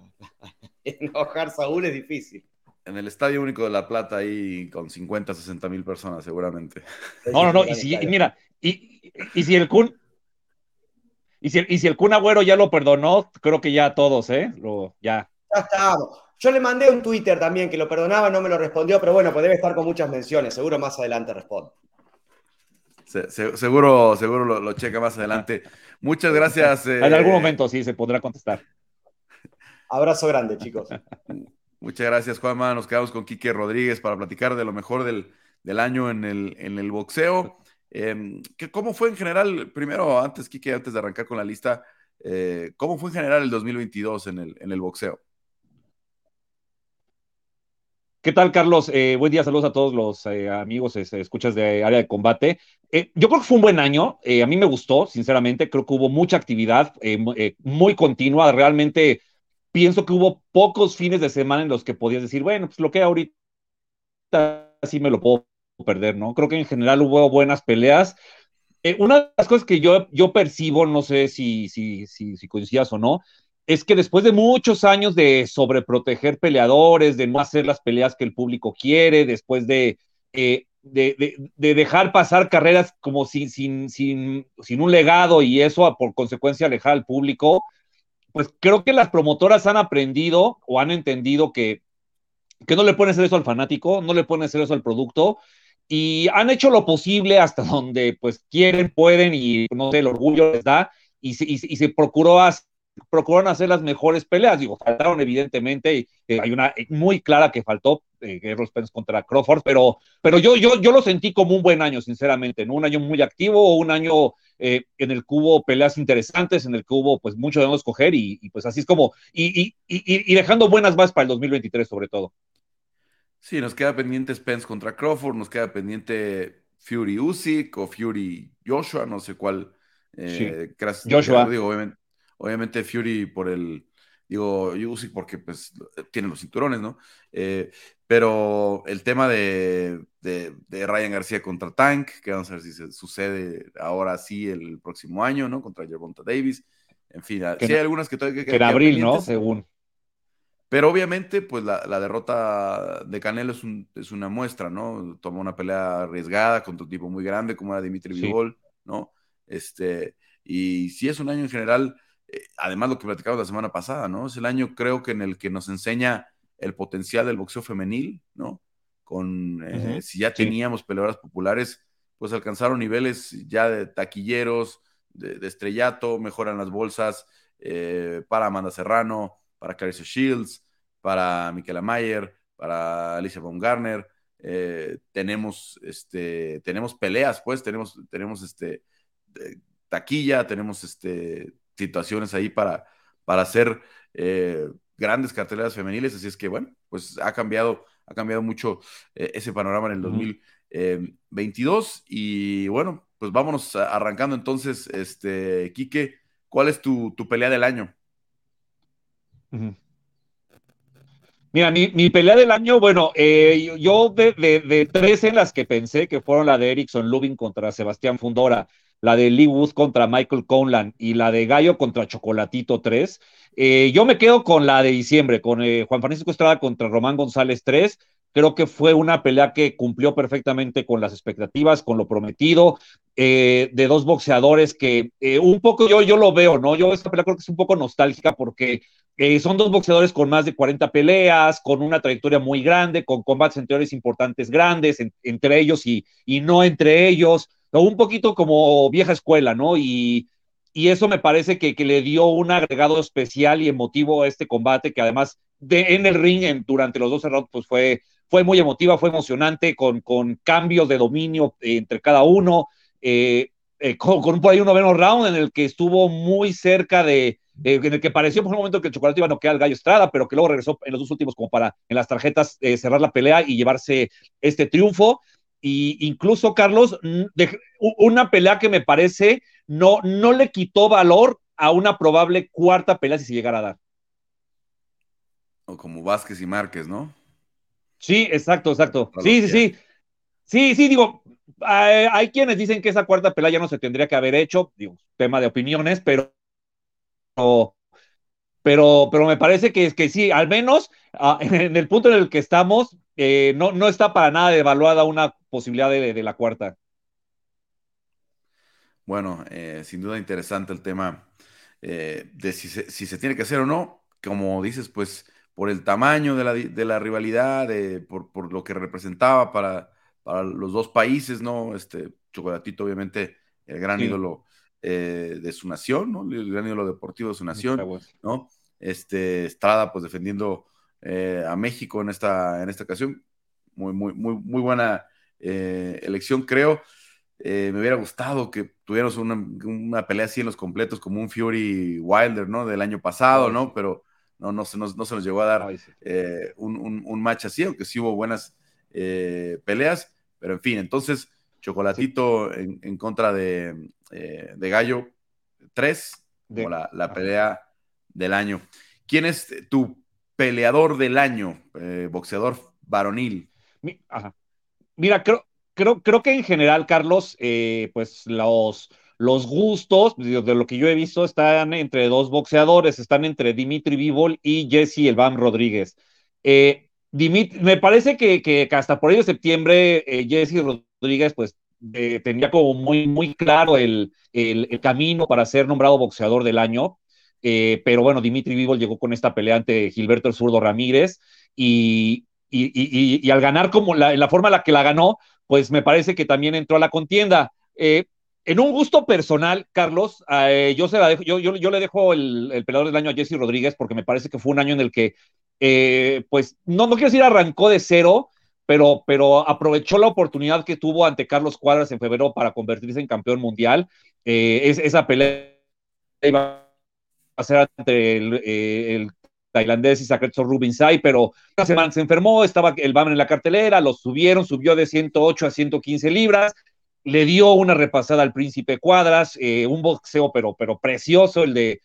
enojar Saúl, es difícil. En el Estadio Único de La Plata ahí con 50, 60 mil personas seguramente. No, no, no, y si, mira, y, y si el Kun, y si, y si el Kun Agüero ya lo perdonó, creo que ya todos, ¿eh? Lo, ya. Ya estamos. Yo le mandé un Twitter también que lo perdonaba, no me lo respondió, pero bueno, pues debe estar con muchas menciones. Seguro más adelante responde. seguro, seguro lo, checa más adelante. Muchas gracias. en algún eh, momento sí se podrá contestar. Abrazo grande, chicos. Muchas gracias, Juanma. Nos quedamos con Quique Rodríguez para platicar de lo mejor del, del año en el, en el boxeo. Eh, ¿Cómo fue en general, primero, antes, Kike, antes de arrancar con la lista, eh, cómo fue en general el 2022 en el, en el boxeo? ¿Qué tal, Carlos? Eh, buen día, saludos a todos los eh, amigos, escuchas de área de combate. Yo creo que fue un buen año, a mí me gustó, sinceramente, creo que hubo mucha actividad muy continua, realmente pienso que hubo pocos fines de semana en los que podías decir, bueno, pues lo que ahorita sí me lo puedo perder, ¿no? Creo que en general hubo buenas peleas. una de las cosas que yo, yo percibo, no sé si, si, si, si coincidas o no, es que después de muchos años de sobreproteger peleadores, de no hacer las peleas que el público quiere, después de, eh, de, dejar pasar carreras como sin, sin, sin, sin, un legado y eso por consecuencia alejar al público, pues creo que las promotoras han aprendido o han entendido que, que no le pueden hacer eso al fanático, no le pueden hacer eso al producto y han hecho lo posible hasta donde pues quieren, pueden y no sé, el orgullo les da y, y, y se procuró hacer procuraron hacer las mejores peleas. Digo, faltaron evidentemente, y, eh, hay una muy clara que faltó, eh, Errol Spence contra Crawford, pero, pero yo, yo, yo lo sentí como un buen año, sinceramente, ¿no? Un año muy activo, un año eh, en el que hubo peleas interesantes, en el que hubo pues mucho de dónde escoger y, y, pues así es como, y, y, dejando buenas bases para el 2023 sobre todo. Sí, nos queda pendiente Spence contra Crawford, nos queda pendiente Fury Usyk o Fury Joshua, no sé cuál. Eh, Joshua. Digo, obviamente, Obviamente Fury por el, digo, Usyk porque pues tiene los cinturones, ¿no? Eh, pero el tema de, de, Ryan García contra Tank, que vamos a ver si se sucede ahora sí el próximo año, ¿no? Contra Gervonta Davis. En fin, sí hay algunas que todavía que, en abril, ¿no? Según. Pero obviamente, pues la, la derrota de Canelo es, un, es, una muestra, ¿no? Tomó una pelea arriesgada contra un tipo muy grande como era Dimitri sí. ¿no? Este, y sí es un año en general eh, además lo que platicamos la semana pasada, ¿no? Es el año creo que en el que nos enseña el potencial del boxeo femenil, ¿no? Con, eh, si ya teníamos peleadoras populares, pues alcanzaron niveles ya de taquilleros, de, estrellato, mejoran las bolsas eh, para Amanda Serrano, para Clarissa Shields, para Michaela Mayer, para Alicia Baumgartner. tenemos, este, tenemos peleas, pues, tenemos, tenemos este, taquilla, tenemos este, situaciones ahí para, para hacer eh, grandes carteleras femeniles, así es que bueno, pues ha cambiado, ha cambiado mucho eh, ese panorama en el 2022 y bueno, pues vámonos arrancando entonces, este, Quique, ¿cuál es tu, pelea del año? Mira, mi, pelea del año, bueno, eh, yo de, de, tres en las que pensé que fueron la de Erickson Lubin contra Sebastián Fundora, la de Lee Wood contra Michael Conlan y la de Gallo contra Chocolatito 3. Eh, yo me quedo con la de diciembre, con eh, Juan Francisco Estrada contra Román González 3. Creo que fue una pelea que cumplió perfectamente con las expectativas, con lo prometido, de dos boxeadores que un poco yo, yo lo veo, ¿no? Yo esta pelea creo que es un poco nostálgica porque son dos boxeadores con más de 40 peleas, con una trayectoria muy grande, con combates anteriores importantes grandes entre ellos y, y no entre ellos un poquito como vieja escuela, ¿no? Y, eso me parece que, le dio un agregado especial y emotivo a este combate, que además de, en el ring durante los dos rounds, pues fue, fue muy emotiva, fue emocionante, con, con cambios de dominio entre cada uno, eh, eh, con, por ahí un noveno round en el que estuvo muy cerca de, en el que pareció por un momento que el chocolate iba a noquear al gallo Estrada, pero que luego regresó en los dos últimos como para en las tarjetas eh, cerrar la pelea y llevarse este triunfo y incluso Carlos, una pelea que me parece no, no le quitó valor a una probable cuarta pelea si se llegara a dar. O como Vázquez y Márquez, ¿no? Sí, exacto, exacto. Sí, sí, sí. Sí, sí, digo, hay, quienes dicen que esa cuarta pelea ya no se tendría que haber hecho, digo, tema de opiniones, pero, pero, pero me parece que, que sí, al menos ah, en el punto en el que estamos, eh, no, no está para nada devaluada una posibilidad de, la cuarta. Bueno, eh, sin duda interesante el tema eh, de si se, tiene que hacer o no. Como dices, pues por el tamaño de la, rivalidad, por, lo que representaba para, para, los dos países, ¿no? Este Chocolatito, obviamente, el gran ídolo de su nación, ¿no? El gran ídolo deportivo de su nación, ¿no? Este, Estrada, pues defendiendo eh, a México en esta, en esta ocasión. Muy, muy, muy, muy buena eh, elección, creo. Eh, me hubiera gustado que tuviéramos una, pelea así en los completos, como un Fury Wilder, ¿no? Del año pasado, ¿no? Pero no, no, se, nos, no se nos llegó a dar eh, un, un, match así, aunque sí hubo buenas eh, peleas, pero en fin, entonces Chocolatito en, contra de, eh, de Gallo 3, como la, la pelea del año. ¿Quién es tu peleador del año, boxeador varonil? Mira, creo, creo, creo que en general, Carlos, pues los los gustos, de lo que yo he visto, están entre dos boxeadores, están entre Dimitri Vivol y Jesse Elvan Rodríguez. Eh, me parece que, hasta por ahí de septiembre, eh, Jesse Rodríguez, pues, eh, tenía como muy, muy claro el, camino para ser nombrado boxeador del año. pero bueno, Dimitri Vivol llegó con esta pelea ante Gilberto el Zurdo Ramírez y, y, al ganar como la, la forma en la que la ganó, pues me parece que también entró a la contienda. Eh, en un gusto personal, Carlos, eh, yo, se la yo, yo, le dejo el, el, peleador del año a Jesse Rodríguez porque me parece que fue un año en el que, eh, pues, no, no quiero decir arrancó de cero, pero, pero aprovechó la oportunidad que tuvo ante Carlos Cuadras en febrero para convertirse en campeón mundial. Eh, esa pelea iba a ser ante el, el tailandés y Rubin Rubinsai, pero una semana se enfermó, estaba el BAM en la cartelera, lo subieron, subió de 108 a 115 libras, le dio una repasada al Príncipe Cuadras, eh, un boxeo pero, pero precioso, el de,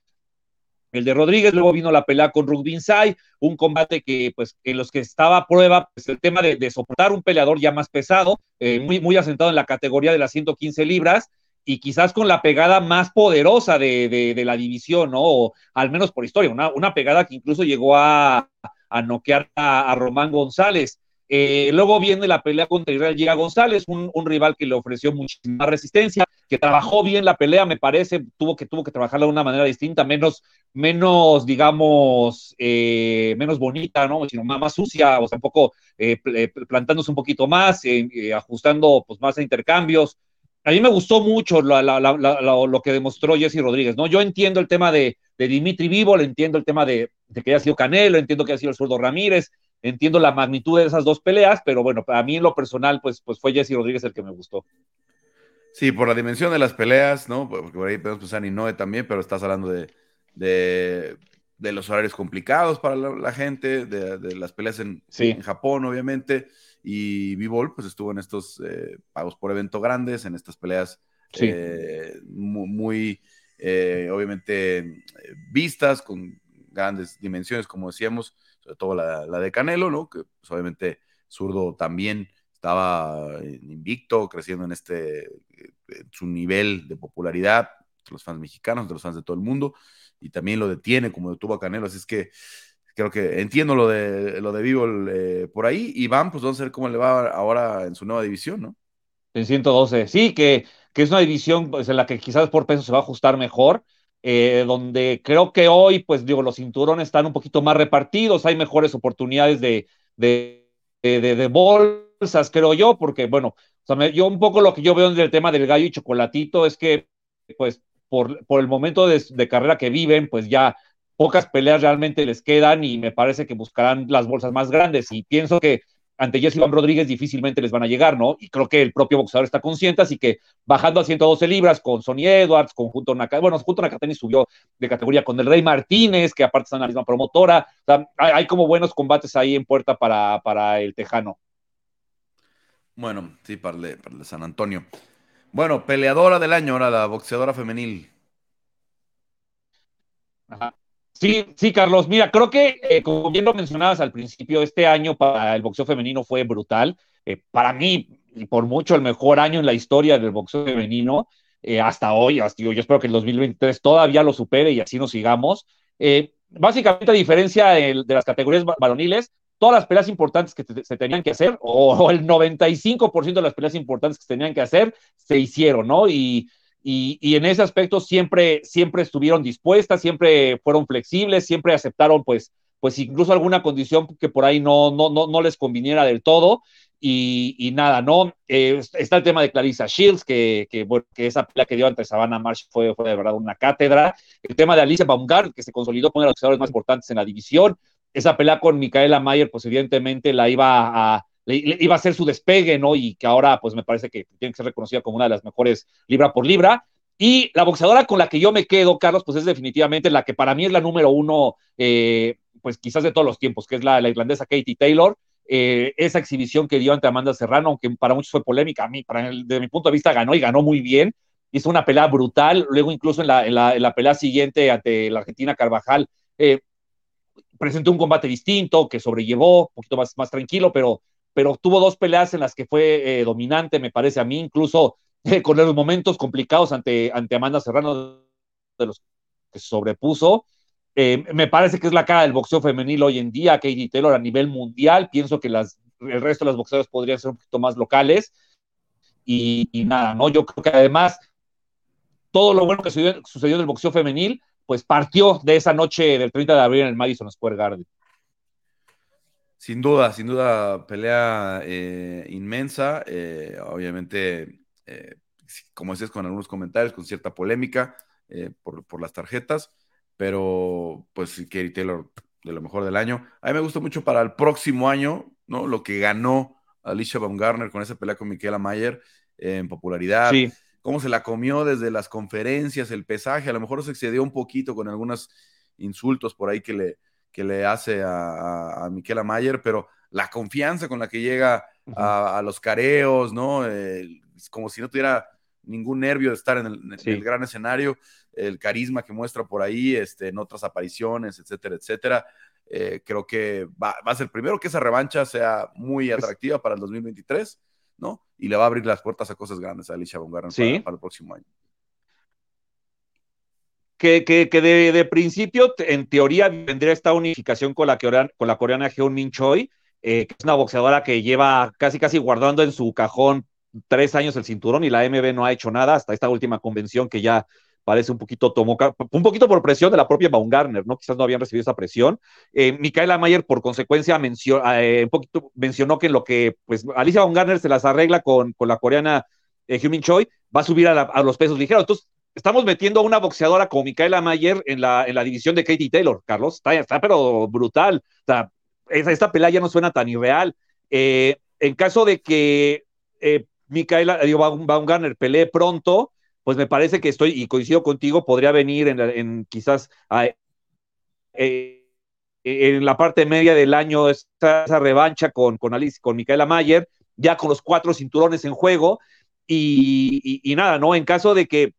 el de Rodríguez, luego vino la pelea con Sai, un combate que, pues, en los que estaba a prueba, pues, el tema de, soportar un peleador ya más pesado, eh, muy, muy asentado en la categoría de las 115 libras, y quizás con la pegada más poderosa de, la división, ¿no? O, al menos por historia, una, una, pegada que incluso llegó a, a noquear a Román González. Eh, luego viene la pelea contra Israel Llega González, un, rival que le ofreció muchísima resistencia, que trabajó bien la pelea, me parece, tuvo que, tuvo trabajarla de una manera distinta, menos, menos digamos, eh, menos bonita, ¿no? Sino más, sucia, o sea, un poco eh, plantándose un poquito más, ajustando pues, más a intercambios. A mí me gustó mucho lo que demostró Jesse Rodríguez, ¿no? Yo entiendo el tema de, Dimitri Vivo, entiendo el tema de, de que haya sido Canelo, entiendo que haya sido el zurdo Ramírez, entiendo la magnitud de esas dos peleas, pero bueno, para mí en lo personal, pues, pues fue Jesse Rodríguez el que me gustó. Sí, por la dimensión de las peleas, ¿no? Porque por ahí podemos pensar en Inoue también, pero estás hablando de, de, los horarios complicados para la, gente, de, las peleas en, en, Japón, obviamente. Y Bivol, pues estuvo en estos eh, pagos por evento grandes, en estas peleas eh, muy, eh, obviamente, vistas, con grandes dimensiones, como decíamos sobre todo la, de Canelo, ¿no? Que pues, obviamente zurdo también estaba invicto, creciendo en este su nivel de popularidad de los fans mexicanos, de los fans de todo el mundo, y también lo detiene como detuvo a Canelo, así es que creo que entiendo lo de lo de Vivo eh, por ahí, y van, pues vamos a ver cómo le va ahora en su nueva división, ¿no? En 112, sí, que, que es una división pues, en la que quizás por peso se va a ajustar mejor, eh, donde creo que hoy, pues digo, los cinturones están un poquito más repartidos, hay mejores oportunidades de, de, de, bolsas, creo yo, porque bueno, yo un poco lo que yo veo en el tema del gallo y chocolatito es que, pues, por, por el momento de, de carrera que viven, pues ya pocas peleas realmente les quedan y me parece que buscarán las bolsas más grandes y pienso que ante Jesse Iván Rodríguez difícilmente les van a llegar, ¿no? Y creo que el propio boxeador está consciente, así que bajando a 112 libras con Sonny Edwards, con Junto Nakatani, bueno, Junto Nakatani subió de categoría con el Rey Martínez, que aparte está en la misma promotora, o sea, hay, como buenos combates ahí en puerta para, para el Tejano. Bueno, sí, para el, para el San Antonio. Bueno, peleadora del año ahora, la boxeadora femenil. Ajá. Sí, sí, Carlos. Mira, creo que, eh, como bien lo mencionabas al principio, este año para el boxeo femenino fue brutal. Eh, para mí, y por mucho, el mejor año en la historia del boxeo femenino, eh, hasta hoy. Hasta, yo, espero que el 2023 todavía lo supere y así nos sigamos. básicamente, a diferencia de, las categorías varoniles, todas las peleas importantes que se tenían que hacer, o, o el 95% de las peleas importantes que se tenían que hacer, se hicieron, ¿no? Y y, en ese aspecto siempre, siempre estuvieron dispuestas, siempre fueron flexibles, siempre aceptaron pues, pues incluso alguna condición que por ahí no, no, no, no les conviniera del todo. Y, nada, ¿no? Eh, está el tema de Clarissa Shields, que, que, que esa pelea que dio ante Savannah Marsh fue, fue de verdad una cátedra. El tema de Alicia Baumgart, que se consolidó como uno de los boxeadores más importantes en la división. Esa pelea con Micaela Mayer, pues evidentemente la iba a, iba a ser su despegue, ¿no? Y que ahora, pues me parece que tiene que ser reconocida como una de las mejores libra por libra. Y la boxeadora con la que yo me quedo, Carlos, pues es definitivamente la que para mí es la número uno, eh, pues quizás de todos los tiempos, que es la, irlandesa Katie Taylor. Eh, esa exhibición que dio ante Amanda Serrano, aunque para muchos fue polémica, a mí, desde mi punto de vista, ganó y ganó muy bien. Hizo una pelea brutal, luego incluso en la, en la, pelea siguiente ante la Argentina Carvajal, eh, presentó un combate distinto, que sobrellevó, un poquito más, más tranquilo, pero, pero tuvo dos peleas en las que fue eh, dominante, me parece a mí, incluso con los momentos complicados ante, ante Amanda Serrano, de los que se sobrepuso. Eh, me parece que es la cara del boxeo femenil hoy en día, Katie Taylor a nivel mundial. Pienso que el resto de las boxeadores podrían ser un poquito más locales. Y, nada, ¿no? Yo creo que además todo lo bueno que sucedió, sucedió en el boxeo femenil, pues partió de esa noche del 30 de abril en el Madison Square Garden. Sin duda, sin duda, pelea eh, inmensa. Eh, obviamente, como decías, con algunos comentarios, con cierta polémica. Eh, por, las tarjetas, pero pues Kerry Taylor de lo mejor del año. A mí me gusta mucho para el próximo año, ¿no? Lo que ganó Alicia Baumgartner con esa pelea con Michaela Mayer en popularidad. Cómo se la comió desde las conferencias, el pesaje, a lo mejor se excedió un poquito con algunos insultos por ahí que le, que le hace a, a, Michaela Mayer, pero la confianza con la que llega a, los careos, ¿no? como si no tuviera ningún nervio de estar en el, gran escenario, el carisma que muestra por ahí, este, en otras apariciones, etcétera, etcétera. Eh, creo que va, a ser primero que esa revancha sea muy atractiva para el 2023, ¿no? Y le va a abrir las puertas a cosas grandes a Alicia Baumgartner para, el próximo año. Que, que, que de, principio, en teoría, vendría esta unificación con la, coreana, con la coreana Hyun Min Choi, eh, que es una boxeadora que lleva casi casi guardando en su cajón tres años el cinturón y la MB no ha hecho nada hasta esta última convención que ya parece un poquito tomó, un poquito por presión de la propia Baumgartner, ¿no? Quizás no habían recibido esa presión. Eh, Micaela Mayer, por consecuencia, eh, un poquito, mencionó que en lo que, pues, Alicia Baumgartner se las arregla con, con la coreana eh, Choi, va a subir a, los pesos ligeros. Entonces, estamos metiendo a una boxeadora como Micaela Mayer en la, en la división de Katie Taylor, Carlos. Está, está pero brutal. O sea, esta pelea ya no suena tan irreal. Eh, en caso de que Micaela, digo, Baumgartner pelee pronto, pues me parece que estoy, y coincido contigo, podría venir en, quizás eh, en la parte media del año esa, revancha con, con Alice, con Micaela Mayer, ya con los cuatro cinturones en juego, y, nada, ¿no? En caso de que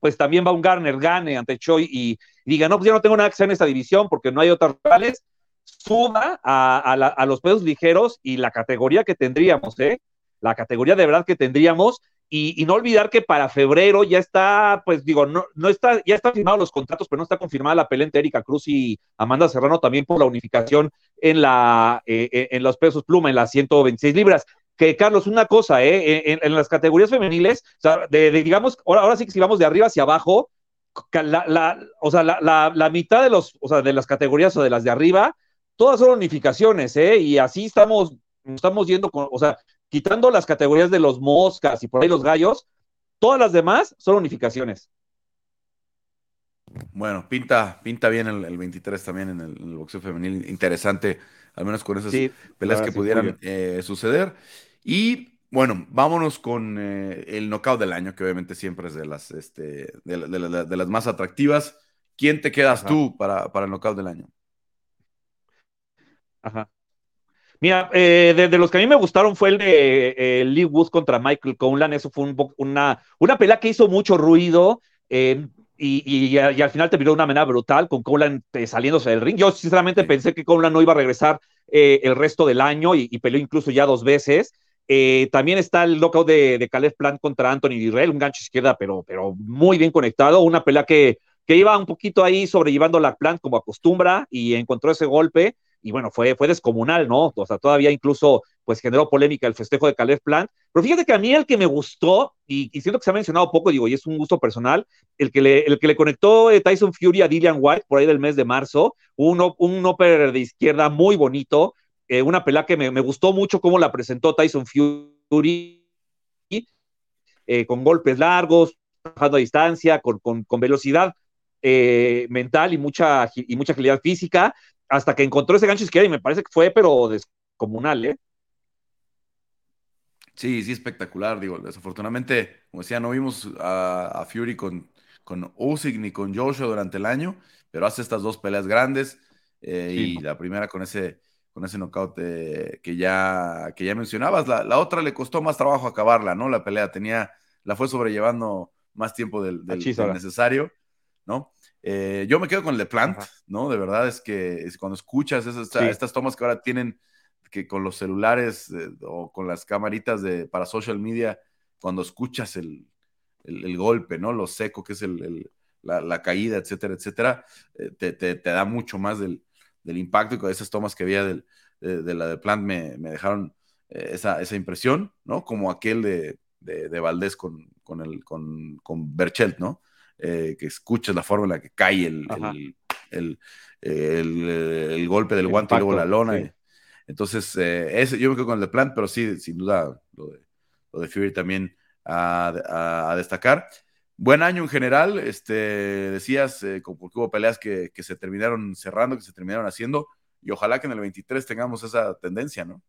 pues también Baumgartner gane ante Choi y, diga, no, pues ya no tengo nada que hacer en esta división porque no hay otras rivales, suba a, a los pesos ligeros y la categoría que tendríamos, ¿eh? la categoría de verdad que tendríamos. Y, no olvidar que para febrero ya está, pues digo, no, no está, ya están firmados los contratos, pero no está confirmada la pelea entre Erika Cruz y Amanda Serrano también por la unificación en la eh, eh, en los pesos pluma, en las 126 libras. Que Carlos, una cosa, ¿eh? en, las categorías femeniles, o sea, de, digamos, ahora, ahora sí que si vamos de arriba hacia abajo, la, o sea, la, la, mitad de los, o sea, de las categorías o de las de arriba, todas son unificaciones, ¿eh? Y así estamos, estamos yendo con, o sea, quitando las categorías de los moscas y por ahí los gallos, todas las demás son unificaciones. Bueno, pinta, pinta bien el, 23 también en el, boxeo femenil. Interesante, al menos con esas peleas que pudieran eh, suceder. Y bueno, vámonos con eh, el knockout del año, que obviamente siempre es de las, este, de, las más atractivas. ¿Quién te quedas tú para, para el knockout del año? Ajá. Mira, eh, de, los que a mí me gustaron fue el de eh, Lee Woods contra Michael Conlan. Eso fue una, una pelea que hizo mucho ruido eh, y, al final terminó de una manera brutal con Conlan saliéndose del ring. Yo sinceramente pensé que Conlan no iba a regresar el resto del año y, peleó incluso ya dos veces. También está el knockout de, de Caleb Plant contra Anthony Dirrell, un gancho izquierda, pero, pero muy bien conectado. Una pelea que, que iba un poquito ahí sobrellevando la Plant como acostumbra y encontró ese golpe y bueno, fue, fue descomunal, ¿no? O sea, todavía incluso pues generó polémica el festejo de Caleb Plant. Pero fíjate que a mí el que me gustó, y, siento que se ha mencionado poco, digo, y es un gusto personal, el que le, el que le conectó eh, Tyson Fury a Dillian White por ahí del mes de marzo, un, un upper de izquierda muy bonito, eh, una pelea que me, me, gustó mucho cómo la presentó Tyson Fury, eh, con golpes largos, bajando a distancia, con, con, con velocidad mental y mucha, y mucha agilidad física hasta que encontró ese gancho izquierdo y me parece que fue, pero descomunal, ¿eh? Sí, sí, espectacular. Digo, desafortunadamente, como decía, no vimos a, Fury con, con Usyk ni con Joshua durante el año, pero hace estas dos peleas grandes. eh, y la primera con ese, con ese knockout que, ya, que ya mencionabas. La, la, otra le costó más trabajo acabarla, ¿no? La pelea tenía, la fue sobrellevando más tiempo del, necesario, ¿no? Eh, yo me quedo con el de Plant, ¿no? De verdad es que cuando escuchas esas, estas tomas que ahora tienen que con los celulares eh, o con las camaritas de, para social media, cuando escuchas el, el, golpe, ¿no? Lo seco que es el, la, caída, etcétera, etcétera, eh, te, te, te, da mucho más del, del impacto y con esas tomas que había del, de, la de Plant me, me dejaron esa, esa, impresión, ¿no? Como aquel de, de, Valdés con, con, el, con, con Berchelt, ¿no? Eh, que escuches la forma en la que cae el, el, el, el, golpe del guante y luego la lona. entonces, eh, ese, yo me quedo con el de Plant, pero sí, sin duda, lo de, lo de Fury también a, a, destacar. Buen año en general, este, decías, eh, porque hubo peleas que, que, se terminaron cerrando, que se terminaron haciendo, y ojalá que en el 23 tengamos esa tendencia, ¿no?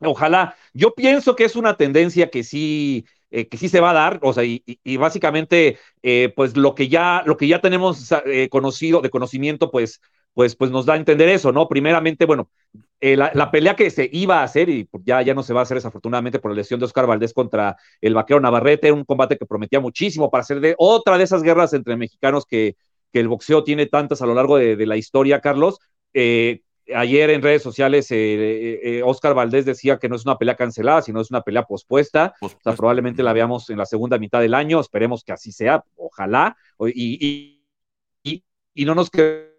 Ojalá. Yo pienso que es una tendencia que sí, eh, que sí se va a dar, o sea, y, básicamente, eh, pues lo que ya, lo que ya tenemos eh, conocido, de conocimiento, pues, pues, pues nos da a entender eso, ¿no? Primeramente, bueno, la, pelea que se iba a hacer, y ya, ya no se va a hacer desafortunadamente por la lesión de Oscar Valdés contra el vaquero Navarrete, un combate que prometía muchísimo para ser de otra de esas guerras entre mexicanos que, que el boxeo tiene tantas a lo largo de, de la historia, Carlos. Eh, ayer en redes sociales eh, eh, eh, Oscar Valdés decía que no es una pelea cancelada, sino es una pelea pospuesta. O sea, probablemente la veamos en la segunda mitad del año. Esperemos que así sea, ojalá. Y, y, y, no nos quedemos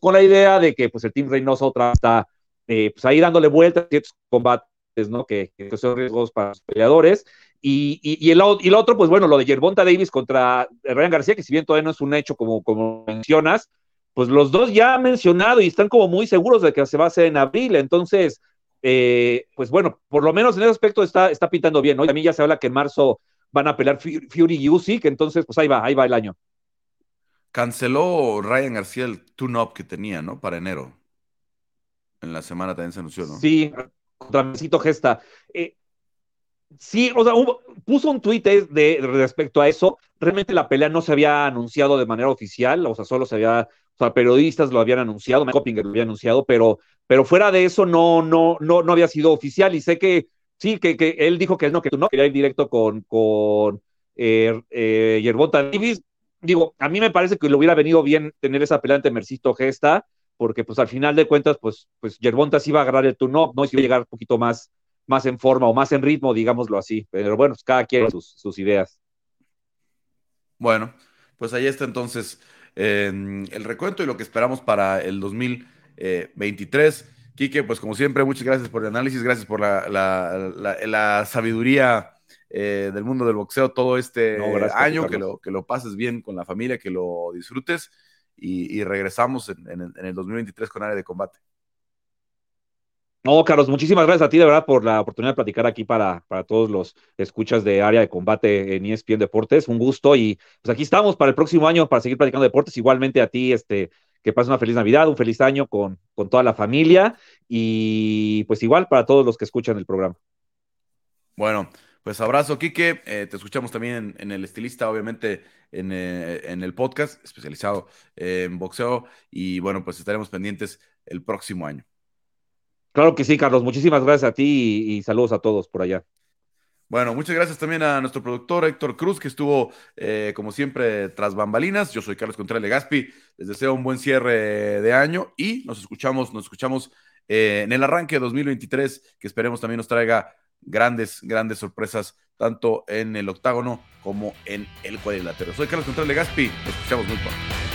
con la idea de que pues, el Team Reynoso otra está pues, ahí dándole vueltas a ciertos combates, ¿no? Que, que son riesgos para los peleadores. Y, y, el, y, el, otro, pues bueno, lo de Yerbonta Davis contra Ryan García, que si bien todavía no es un hecho como, como mencionas, pues los dos ya han mencionado y están como muy seguros de que se va a hacer en abril. Entonces, eh, pues bueno, por lo menos en ese aspecto está, está pintando bien, ¿no? Y a mí ya se habla que en marzo van a pelear Fury y Usyk, entonces pues ahí va, ahí va el año. Canceló Ryan García el tune-up que tenía, ¿no? Para enero. En la semana también se anunció, ¿no? Sí, contra Mesito Gesta. Eh, sí, o sea, puso un tuit de, respecto a eso. Realmente la pelea no se había anunciado de manera oficial, o sea, solo se había o sea, periodistas lo habían anunciado, Coppinger lo había anunciado, pero, pero fuera de eso no, no, no, no había sido oficial. Y sé que sí, que, que él dijo que no, que tú no quería ir directo con, con eh, eh, Davis. Digo, a mí me parece que le hubiera venido bien tener esa pelea ante Mercito Gesta, porque pues al final de cuentas, pues, pues Yerbonta sí iba a agarrar el turno, no, si iba a llegar un poquito más, más en forma o más en ritmo, digámoslo así. Pero bueno, pues cada quien sus, sus ideas. Bueno, pues ahí está entonces el recuento y lo que esperamos para el 2023. Quique, pues como siempre, muchas gracias por el análisis, gracias por la, sabiduría eh, del mundo del boxeo todo este año, que lo, que lo pases bien con la familia, que lo disfrutes y, regresamos en, en el 2023 con área de combate. No, Carlos, muchísimas gracias a ti de verdad por la oportunidad de platicar aquí para, para todos los escuchas de área de combate en ESPN Deportes. Un gusto y pues aquí estamos para el próximo año para seguir platicando deportes. Igualmente a ti, este, que pases una feliz Navidad, un feliz año con, con toda la familia y pues igual para todos los que escuchan el programa. Bueno, pues abrazo, Quique. Eh, te escuchamos también en, el estilista, obviamente, en, eh, en, el podcast especializado en boxeo. Y bueno, pues estaremos pendientes el próximo año. Claro que sí, Carlos. Muchísimas gracias a ti y, saludos a todos por allá. Bueno, muchas gracias también a nuestro productor Héctor Cruz, que estuvo, eh, como siempre, tras bambalinas. Yo soy Carlos Contreras Legaspi. Les deseo un buen cierre de año y nos escuchamos, nos escuchamos en el arranque de 2023, que esperemos también nos traiga grandes, grandes sorpresas, tanto en el octágono como en el cuadrilátero. Soy Carlos Contreras Legaspi. Nos escuchamos muy pronto.